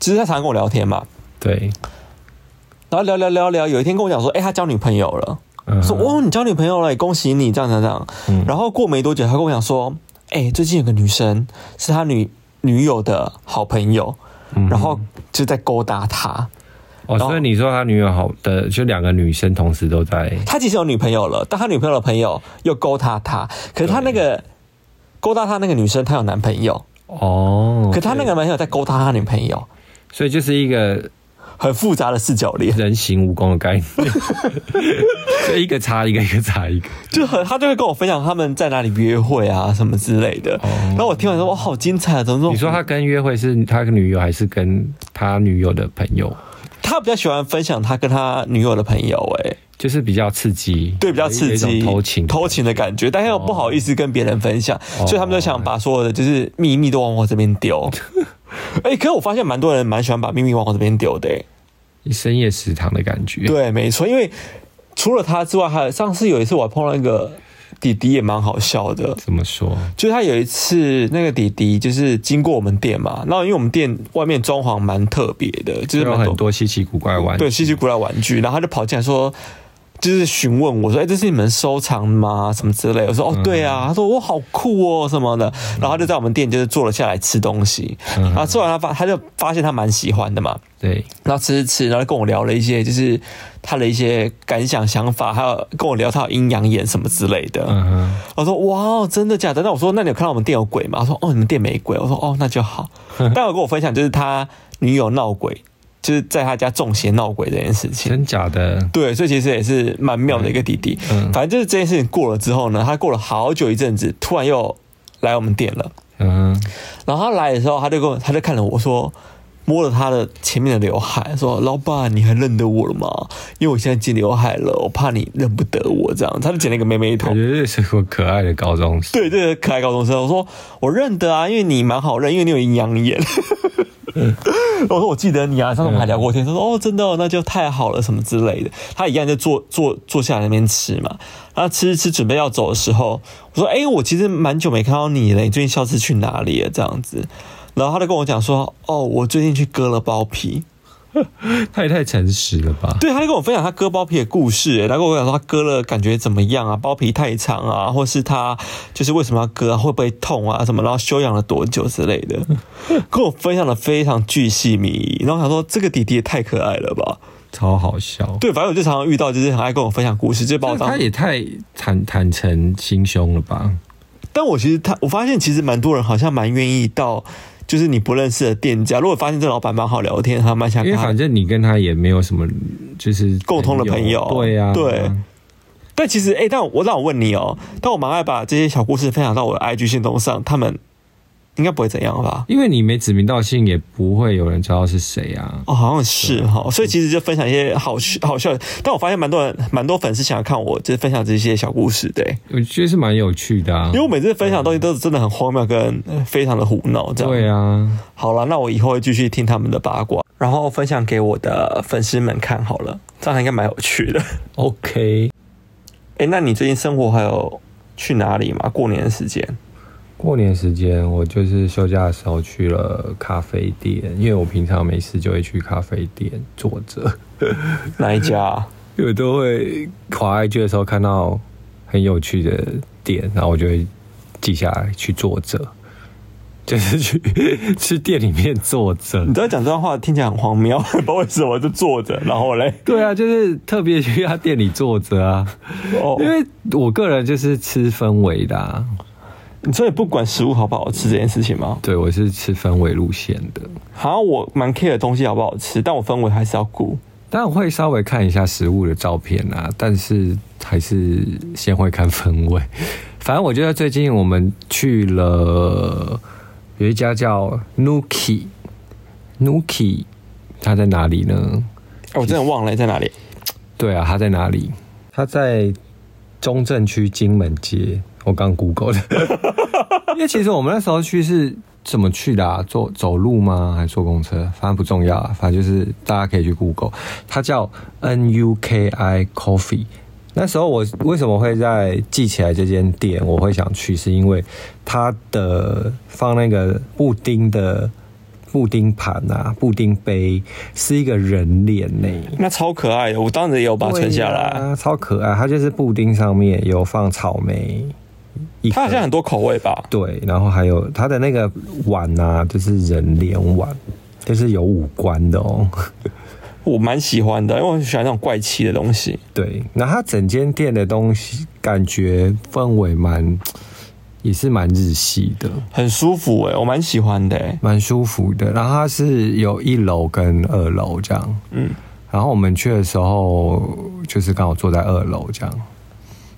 其实他常常跟我聊天嘛，对，然后聊聊聊聊，有一天跟我讲说，哎、欸，他交女朋友了。说哦，你交女朋友了，恭喜你，这样这样这样。嗯、然后过没多久，他跟我讲说，哎、欸，最近有个女生是他女女友的好朋友，嗯、然后就在勾搭他。哦，所以你说他女友好的，就两个女生同时都在。他其实有女朋友了，但他女朋友的朋友又勾搭他。可是他那个勾搭他那个女生，她有男朋友哦。可他那个男朋友在勾搭他女朋友，所以就是一个。很复杂的四角恋，人形蜈蚣的概念，就一个插一个，一个插一个，就很他就会跟我分享他们在哪里约会啊什么之类的。哦、然后我听完说哇，好精彩啊！怎么说？你说他跟约会是他跟女友还是跟他女友的朋友？他比较喜欢分享他跟他女友的朋友、欸，哎，就是比较刺激，对，比较刺激，偷情偷情的感觉，但又不好意思跟别人分享，哦、所以他们就想把所有的就是秘密都往我这边丢。哎、欸，可是我发现蛮多人蛮喜欢把秘密往我这边丢的、欸。深夜食堂的感觉，对，没错。因为除了他之外，还有上次有一次我还碰到一个弟弟，也蛮好笑的。怎么说？就是他有一次那个弟弟，就是经过我们店嘛，然后因为我们店外面装潢蛮特别的，就是有很多稀奇古怪玩具，对，稀奇古怪玩具，然后他就跑进来说。就是询问我说：“哎、欸，这是你们收藏吗？什么之类？”我说：“哦，对啊。”他说：“我，好酷哦，什么的。”然后他就在我们店就是坐了下来吃东西。然后吃完他发，他就发现他蛮喜欢的嘛。对。然后吃吃吃，然后跟我聊了一些，就是他的一些感想、想法，还有跟我聊他有阴阳眼什么之类的。我说：“哇，真的假的？”那我说：“那你有看到我们店有鬼吗？”他说：“哦，你们店没鬼。”我说：“哦，那就好。”但有跟我分享就是他女友闹鬼。就是在他家中邪闹鬼这件事情，真假的？对，所以其实也是蛮妙的一个弟弟。嗯，反正就是这件事情过了之后呢，他过了好久一阵子，突然又来我们店了。嗯，然后他来的时候，他就跟我，他就看着我说，摸了他的前面的刘海，说：“老板，你还认得我了吗？因为我现在剪刘海了，我怕你认不得我。”这样，他就剪了一个妹妹头，我觉得是个可爱的高中生。对对，可爱高中生。我说我认得啊，因为你蛮好认，因为你有阴阳眼。嗯，我说我记得你啊，上次我们还聊过天。他说哦，真的，哦，那就太好了，什么之类的。他一样就坐坐坐下来那边吃嘛。然后吃吃准备要走的时候，我说哎，我其实蛮久没看到你了，你最近消失去哪里了？这样子。然后他就跟我讲说，哦，我最近去割了包皮。他也太诚实了吧？对，他就跟我分享他割包皮的故事，哎，他跟我讲说他割了感觉怎么样啊？包皮太长啊，或是他就是为什么要割啊？会不会痛啊？什么？然后休养了多久之类的，跟我分享的非常巨细靡遗。然后想说这个弟弟也太可爱了吧，超好笑。对，反正我就常常遇到，就是很爱跟我分享故事，就把我当他也太坦坦诚心胸了吧？但我其实他，我发现其实蛮多人好像蛮愿意到。就是你不认识的店家，如果发现这老板蛮好聊天，他蛮想，因为反正你跟他也没有什么就是共通的朋友，对呀、啊，对。但其实，哎、欸，但我让我问你哦，但我蛮爱把这些小故事分享到我的 IG 行动上，他们。应该不会怎样吧？因为你没指名道姓，也不会有人知道是谁啊。哦，好像是哈，所以其实就分享一些好好笑的。但我发现蛮多人，蛮多粉丝想要看我，就是分享这些小故事，对。我觉得是蛮有趣的啊，因为我每次分享的东西都是真的很荒谬，跟非常的胡闹，这样。对啊。好了，那我以后会继续听他们的八卦，然后分享给我的粉丝们看好了，这样应该蛮有趣的。OK。哎，那你最近生活还有去哪里吗？过年的时间？过年时间，我就是休假的时候去了咖啡店，因为我平常没事就会去咖啡店坐着。哪一家？因为都会滑 IG 的时候看到很有趣的店，然后我就会记下来去坐着，就是去去店里面坐着。你知道讲这段话听起来很荒谬，不知道为什么就坐着，然后嘞？对啊，就是特别去他店里坐着啊。哦，因为我个人就是吃氛围的啊。你所以不管食物好不好吃这件事情吗？对，我是吃氛围路线的。好像我蛮 care 的东西好不好吃，但我氛围还是要顾。但我会稍微看一下食物的照片啊，但是还是先会看风味。反正我觉得最近我们去了有一家叫 Nuki，Nuki，它在哪里呢？哎，我真的忘了在哪里。对啊，它在哪里？它在中正区金门街。我刚 Google 的，因为其实我们那时候去是。怎么去的啊？坐走路吗？还是坐公车？反正不重要啊，反正就是大家可以去 Google，它叫 N U K I Coffee。那时候我为什么会在记起来这间店？我会想去，是因为它的放那个布丁的布丁盘啊，布丁杯是一个人脸呢，那超可爱的。我当时也有把它存下来，啊，超可爱。它就是布丁上面有放草莓。它好像很多口味吧？对，然后还有它的那个碗啊，就是人脸碗，就是有五官的哦。我蛮喜欢的，因为我很喜欢那种怪气的东西。对，那它整间店的东西感觉氛围蛮，也是蛮日系的，很舒服哎，我蛮喜欢的，蛮舒服的。然后它是有一楼跟二楼这样，嗯，然后我们去的时候就是刚好坐在二楼这样，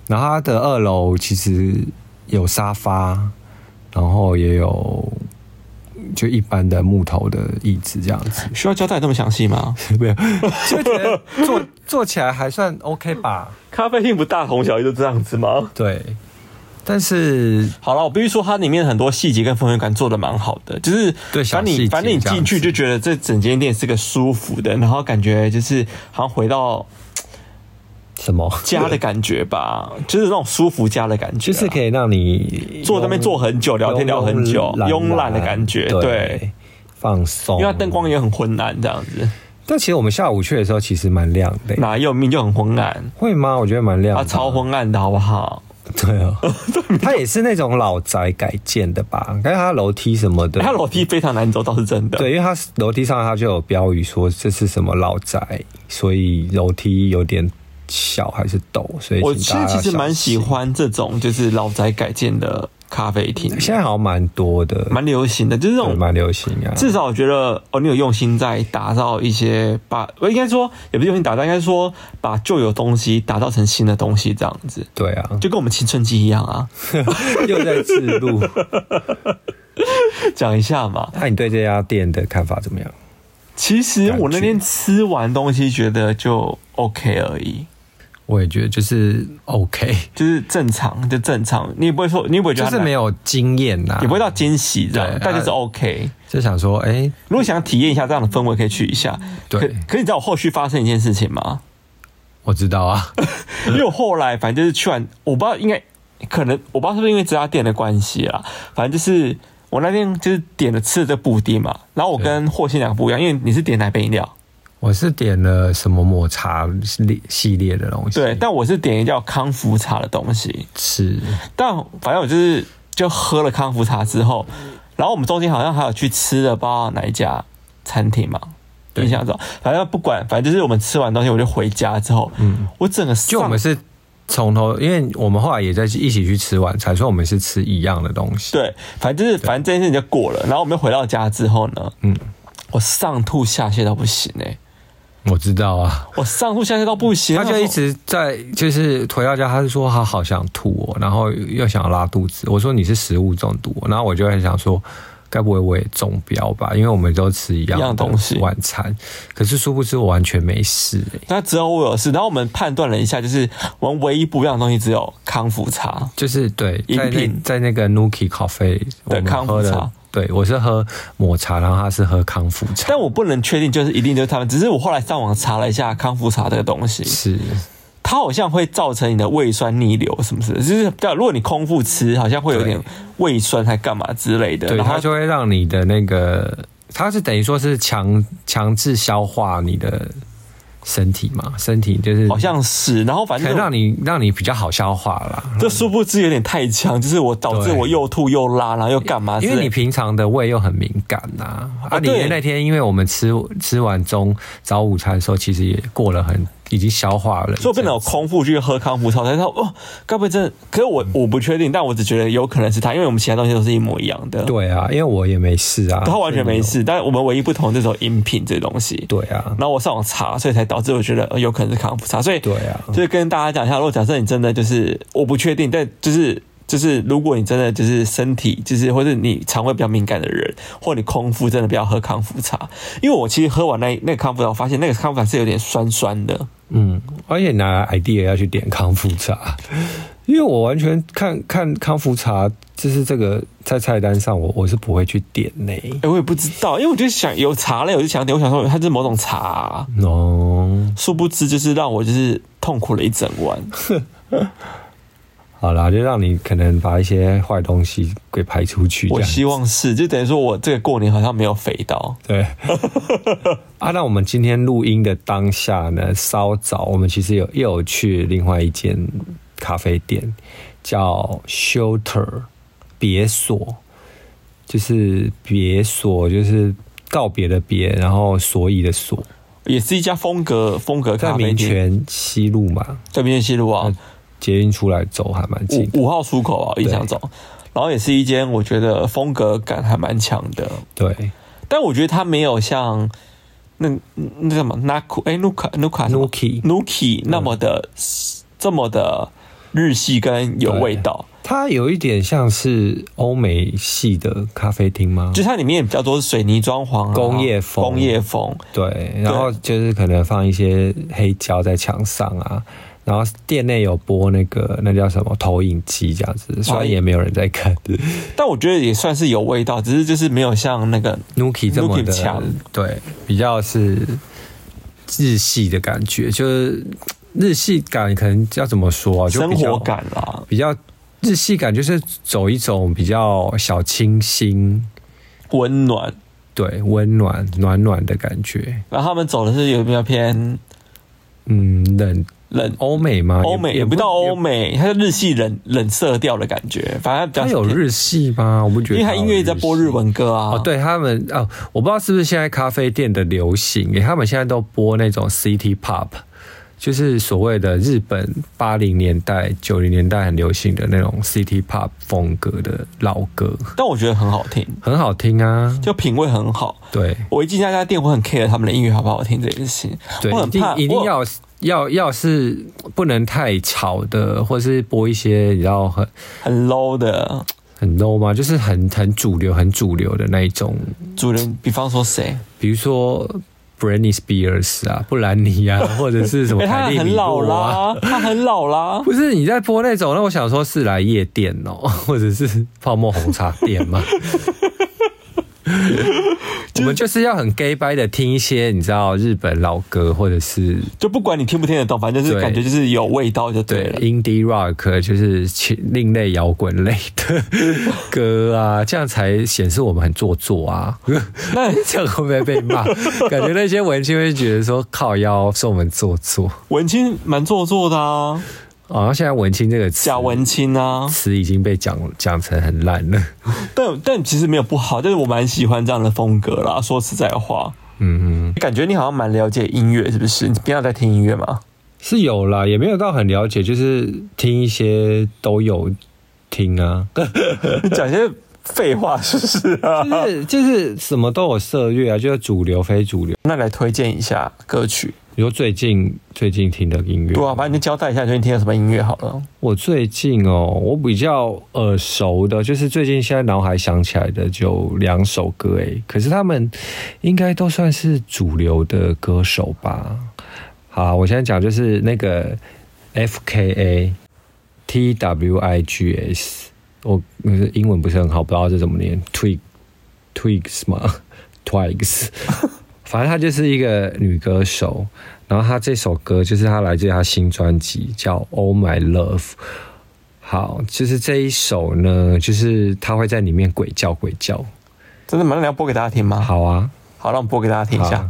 然后它的二楼其实。有沙发，然后也有就一般的木头的椅子这样子。需要交代这么详细吗？没有，就觉得坐坐起来还算 OK 吧。咖啡厅不大同小异，就这样子吗？对。但是好了，我必须说，它里面很多细节跟氛围感做的蛮好的，就是反正你反正你进去就觉得这整间店是个舒服的，然后感觉就是好像回到。什么家的感觉吧，就是那种舒服家的感觉，就是可以让你坐那边坐很久，聊天聊很久，慵懒的感觉，对，放松。因为它灯光也很昏暗，这样子。但其实我们下午去的时候，其实蛮亮的。哪有命就很昏暗？会吗？我觉得蛮亮的，它超昏暗的，好不好？对啊，它也是那种老宅改建的吧？但是它楼梯什么的，它楼梯非常难走，倒是真的。对，因为它楼梯上它就有标语说这是什么老宅，所以楼梯有点。小还是陡，所以我现在其实蛮喜欢这种就是老宅改建的咖啡厅，现在好像蛮多的，蛮流行的，就是这种蛮流行啊。至少我觉得哦，你有用心在打造一些，把我应该说也不是用心打造，应该说把旧有东西打造成新的东西，这样子。对啊，就跟我们青春期一样啊，又在自录，讲一下嘛。那你对这家店的看法怎么样？其实我那天吃完东西，觉得就 OK 而已。我也觉得就是 OK，就是正常，就正常。你也不会说，你也不会觉得就是没有经验呐，也不会到惊喜这样，但就是 OK。就想说，哎、欸，如果想体验一下这样的氛围，可以去一下。对，可可你知道我后续发生一件事情吗？我知道啊，因为我后来反正就是去完，我不知道应该可能我不知道是不是因为这家店的关系啦，反正就是我那天就是点了吃的这布丁嘛，然后我跟霍心两个不一样，因为你是点哪杯饮料？我是点了什么抹茶系系列的东西，对，但我是点一叫康福茶的东西，是，但反正我就是就喝了康福茶之后，然后我们中间好像还有去吃了不知道哪一家餐厅嘛，印象中，反正不管，反正就是我们吃完东西我就回家之后，嗯，我整个就我们是从头，因为我们后来也在一起去吃晚餐，所以我们是吃一样的东西，对，反正就是反正这件事情就过了，然后我们回到家之后呢，嗯，我上吐下泻到不行哎、欸。我知道啊，我上吐下泻到不行，他就一直在，就是回到家，他是说他好想吐哦，然后又想要拉肚子。我说你是食物中毒，然后我就很想说，该不会我也中标吧？因为我们都吃一样的东西晚餐，可是殊不知我完全没事。那只有我有事，然后我们判断了一下，就是我们唯一不一样的东西只有康复茶，就是对，在那在那个 Nuki Coffee 的康复茶。对，我是喝抹茶，然后他是喝康复茶，但我不能确定就是一定就是他们，只是我后来上网查了一下康复茶这个东西，是它好像会造成你的胃酸逆流，是不是？就是如果你空腹吃，好像会有点胃酸还干嘛之类的，对，它就会让你的那个，它是等于说是强强制消化你的。身体嘛，身体就是好像是，然后反正让你让你比较好消化啦。这殊不知有点太强，就是我导致我又吐又拉，然后又干嘛？因为你平常的胃又很敏感呐。啊，你那天因为我们吃吃完中早午餐的时候，其实也过了很已经消化了，所以我变成有空腹去喝康复茶，才知道哦，该不会真的？可是我我不确定，但我只觉得有可能是他，因为我们其他东西都是一模一样的。对啊，因为我也没事啊，他完全没事，但我们唯一不同的这种饮品这东西。对啊，然后我上网查，所以才导致我觉得有可能是康复茶。所以对啊，就是跟大家讲一下，如果假设你真的就是我不确定，但就是。就是如果你真的就是身体就是或者你肠胃比较敏感的人，或你空腹真的不要喝康复茶，因为我其实喝完那那个康复茶，我发现那个康复茶是有点酸酸的。嗯，而且拿 idea 要去点康复茶，因为我完全看看康复茶，就是这个在菜单上我我是不会去点呢。哎、欸，我也不知道，因为我就想有茶类，我就想点，我想说它是某种茶、啊，哦，殊不知就是让我就是痛苦了一整晚。好啦，就让你可能把一些坏东西给排出去。我希望是，就等于说我这个过年好像没有肥到。对。啊，那我们今天录音的当下呢，稍早我们其实有又有去另外一间咖啡店，叫 Shelter 别所，就是别所，就是告别的别，然后所以的所，也是一家风格风格咖啡店。在民权西路嘛，在民权西路啊。捷运出来走还蛮近，五号出口啊，印象中，然后也是一间我觉得风格感还蛮强的，对，但我觉得它没有像那那什么？Naku 哎 Nuka Nuka Nuki Nuki 那么的这么的日系跟有味道，它有一点像是欧美系的咖啡厅吗？就它里面比较多是水泥装潢，工业风，工业风，对，然后就是可能放一些黑胶在墙上啊。然后店内有播那个那叫什么投影机这样子，虽然也没有人在看，但我觉得也算是有味道，只是就是没有像那个 Nuki 这么的强，对，比较是日系的感觉，就是日系感可能要怎么说啊？就生活感啦，比较日系感就是走一种比较小清新、温暖，对，温暖暖暖的感觉。然后他们走的是有比较偏嗯冷。冷欧美吗？欧美也不到欧美，它是日系冷冷色调的感觉。反正它有日系吗？我不觉得，因为它音乐在播日文歌啊。哦，对他们哦，我不知道是不是现在咖啡店的流行，他们现在都播那种 City Pop，就是所谓的日本八零年代、九零年代很流行的那种 City Pop 风格的老歌。但我觉得很好听，很好听啊，就品味很好。对，我一进那家店，我很 care 他们的音乐好不好听这件事情。对，我很怕一定要。要要是不能太吵的，或是播一些你知道很很 low 的，很 low 吗？就是很很主流、很主流的那一种主流。比方说谁？比如说 Britney Spears 啊，布兰妮啊，或者是什么凯莉、啊欸？他很老啦，他很老啦。不是你在播那种，那我想说是来夜店哦、喔，或者是泡沫红茶店吗？我们就是要很 gay 掰的听一些你知道日本老歌，或者是就不管你听不听得懂，反正就是感觉就是有味道就对了。对，indie rock 就是另类摇滚类的歌啊，这样才显示我们很做作啊。那 这样会不会被骂？感觉那些文青会觉得说靠腰说我们做作，文青蛮做作的啊。哦，现在文青这个词，假文青啊，词已经被讲讲成很烂了。但但其实没有不好，但是我蛮喜欢这样的风格啦。说实在话，嗯嗯，感觉你好像蛮了解音乐，是不是？你平常在听音乐吗？是有啦，也没有到很了解，就是听一些都有听啊。你 讲些废话是不是啊？就是就是什么都有涉猎啊，就是主流非主流。那来推荐一下歌曲。比如最近最近听的音乐，对啊，反正你交代一下最近听的什么音乐好了。我最近哦，我比较耳熟的，就是最近现在脑海想起来的就两首歌诶，可是他们应该都算是主流的歌手吧。好，我现在讲就是那个 F K A T W I G S，我英文不是很好，不知道这怎么念，Twig Twigs 吗？Twigs。反正她就是一个女歌手，然后她这首歌就是她来自她新专辑叫《Oh My Love》。好，就是这一首呢，就是她会在里面鬼叫鬼叫。真的吗？那你要播给大家听吗？好啊，好，让我播给大家听一下。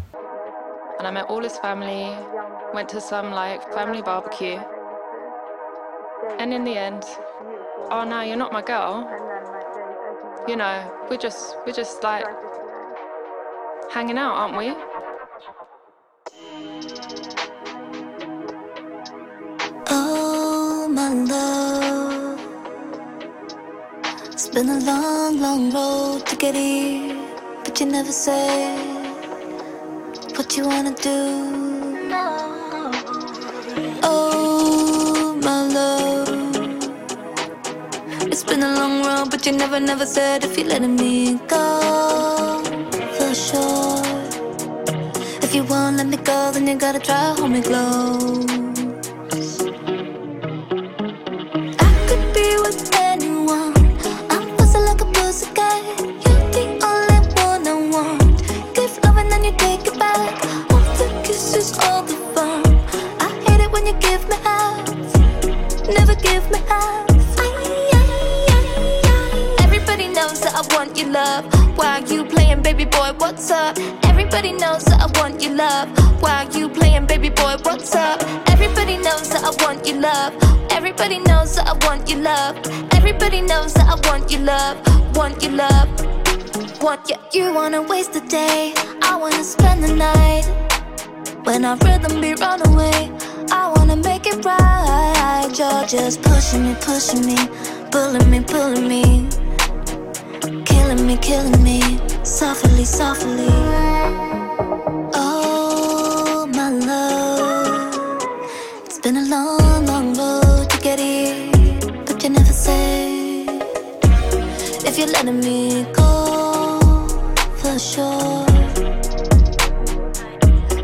And I met all his family, went to some like family barbecue, and in the end, oh no, you're not my girl. You know, we just, we just like. Hanging out, aren't we? Oh, my love. It's been a long, long road to get here, but you never said what you wanna do. Oh, my love. It's been a long road, but you never, never said if you're letting me go you won't let me go, then you gotta try hold me close. I could be with anyone. I'm fussy like a pussycat. You're the only one I want. Give love and then you take it back. All the kisses, all the fun. I hate it when you give me half. Never give me half. Everybody knows that I want your love. Why you playing, baby boy? What's up? Everybody knows that I want your love. Why you playing, baby boy? What's up? Everybody knows that I want your love. Everybody knows that I want your love. Everybody knows that I want your love. Want your love. Want you. You wanna waste the day. I wanna spend the night. When our rhythm be run away, I wanna make it right. You're just pushing me, pushing me, pulling me, pulling me, killing me, killing me, softly, softly. Oh, my love, it's been a long, long road to get here, but you never say if you're letting me go for sure.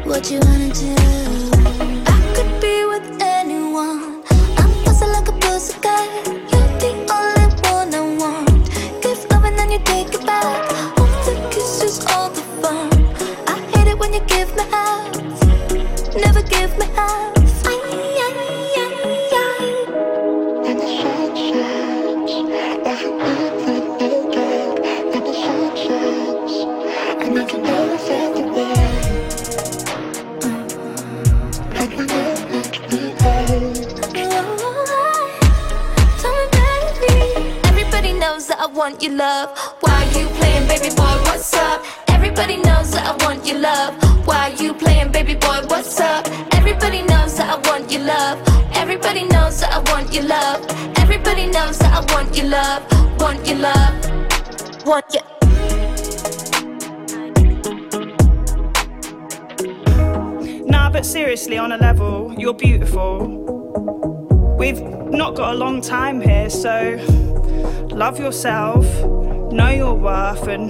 What you wanna do? Yourself, know your worth, and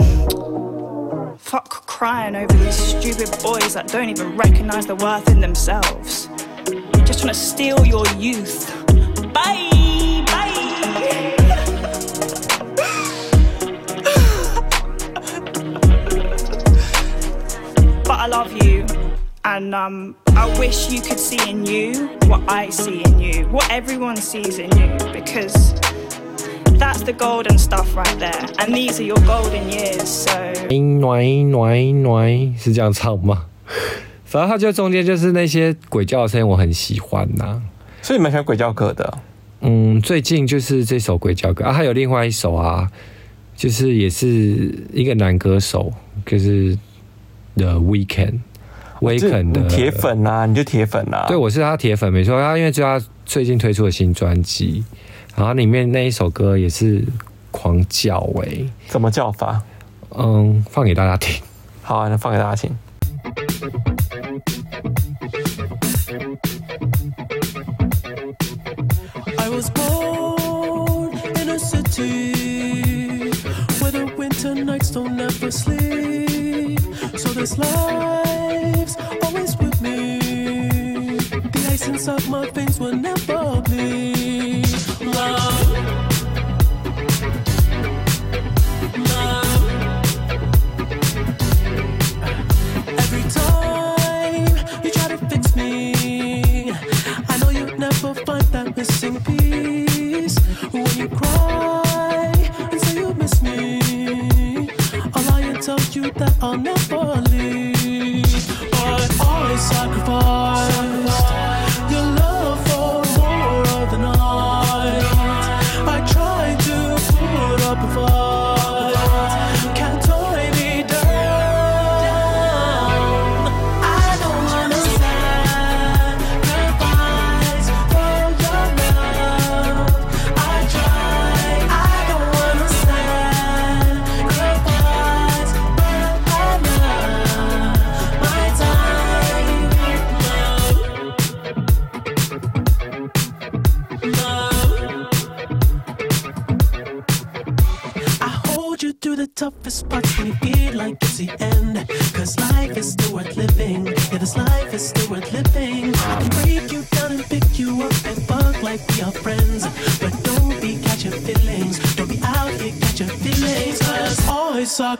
fuck crying over these stupid boys that don't even recognize the worth in themselves. They Just want to steal your youth. Bye, bye. but I love you, and um, I wish you could see in you what I see in you, what everyone sees in you, because that's the golden stuff right there, and these are your golden years. So 暖暖暖是这样唱吗？反正它就中间就是那些鬼叫的声音，我很喜欢呐、所以你们喜欢鬼叫歌的？嗯，最近就是这首鬼叫歌啊，还有另外一首啊，就是也是一个男歌手，就是 The Weeknd。威肯的铁粉啊，你就铁粉啊？对，我是他铁粉，没错。他因为就他最近推出的新专辑，然后里面那一首歌也是狂叫哎、欸，怎么叫法？嗯，放给大家听。好啊，那放给大家听。I was born in a city where the winter nights don't ever sleep. So this life's always with me. The ice inside my veins will never Oh, on the phone.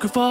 apocryphal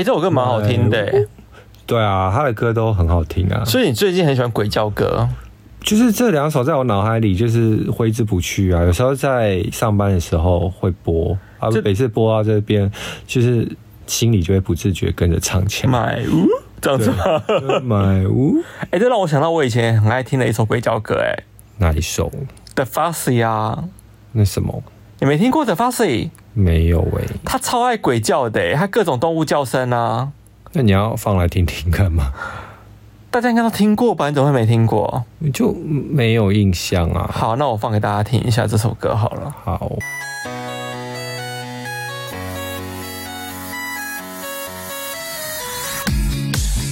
哎、这首歌蛮好听的、欸，对啊，他的歌都很好听啊。所以你最近很喜欢鬼叫歌，就是这两首在我脑海里就是挥之不去啊。有时候在上班的时候会播啊，这每次播到这边，就是心里就会不自觉跟着唱起来。买屋这样子吗？My Wu，哎、这让我想到我以前很爱听的一首鬼叫歌、欸，哎哪一首？，The Fussy 啊，那什么？你没听过 The Fussy？没有喂、欸。他超爱鬼叫的、欸，他各种动物叫声啊，那你要放来听听看吗？大家应该都听过吧？你怎么会没听过？就没有印象啊。好，那我放给大家听一下这首歌好了。好。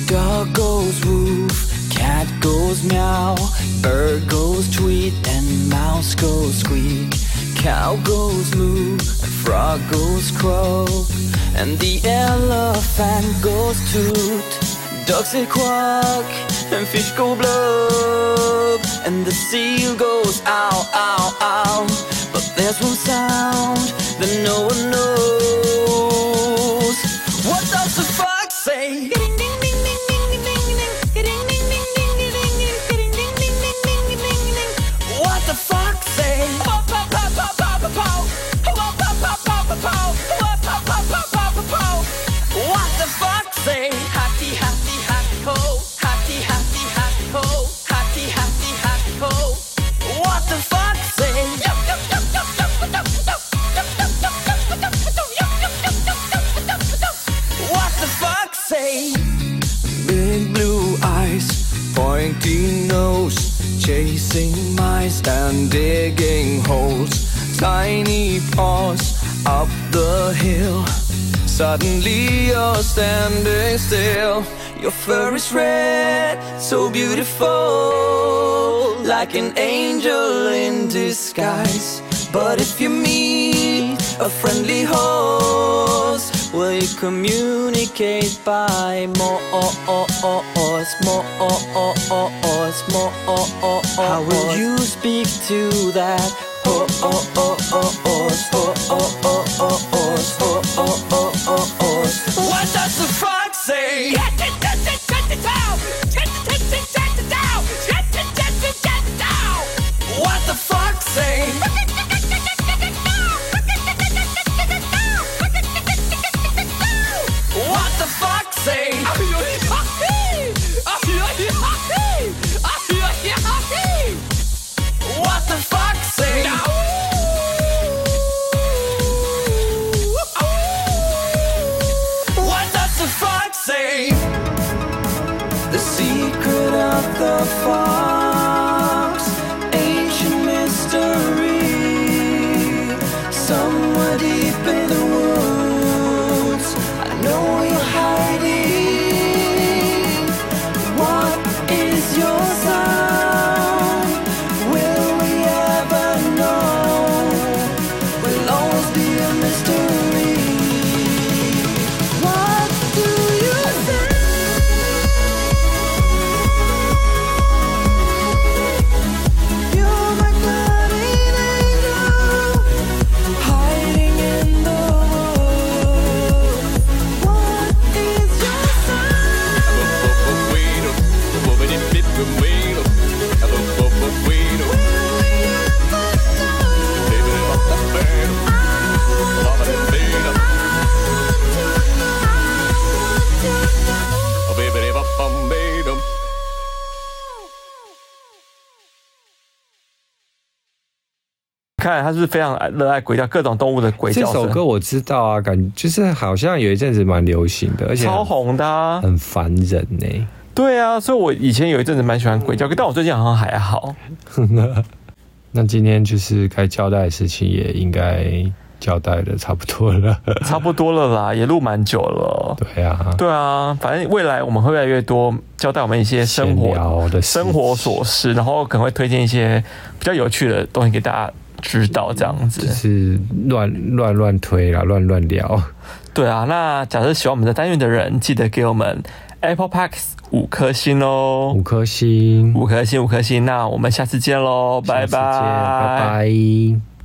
Dog goes woof, cat goes meow, bird goes tweet, and mouse goes squeak. Cow goes moo, and frog goes croak, and the elephant goes toot. Ducks say quack, and fish go blub, and the seal goes ow, ow, ow. But there's one sound that no one knows. What does the fox say? And digging holes. Tiny paws up the hill. Suddenly you're standing still. Your fur is red, so beautiful, like an angel in disguise. But if you meet a friendly host, will you communicate by more, more, oh oh oh oh, it's oh oh oh. How will you speak to that? Oh oh oh oh oh, oh oh oh oh oh, oh oh oh oh oh. What does the frog say? What the frog say? 他是非常热爱鬼叫，各种动物的鬼叫。这首歌我知道啊，感觉就是好像有一阵子蛮流行的，而且超红的，啊，很烦人呢，欸。对啊，所以我以前有一阵子蛮喜欢鬼叫，但我最近好像还好。那今天就是该交代的事情也应该交代的差不多了，差不多了啦，也录蛮久了。对啊，对啊，反正未来我们会越来越多交代我们一些生活的生活琐事，然后可能会推荐一些比较有趣的东西给大家。知道这样子，就是乱乱乱推啦，乱乱聊。对啊，那假设喜欢我们的单元的人，记得给我们 Apple Podcast 五颗星哦，五颗星，五颗星，五颗星。那我们下次见喽，拜拜，拜拜。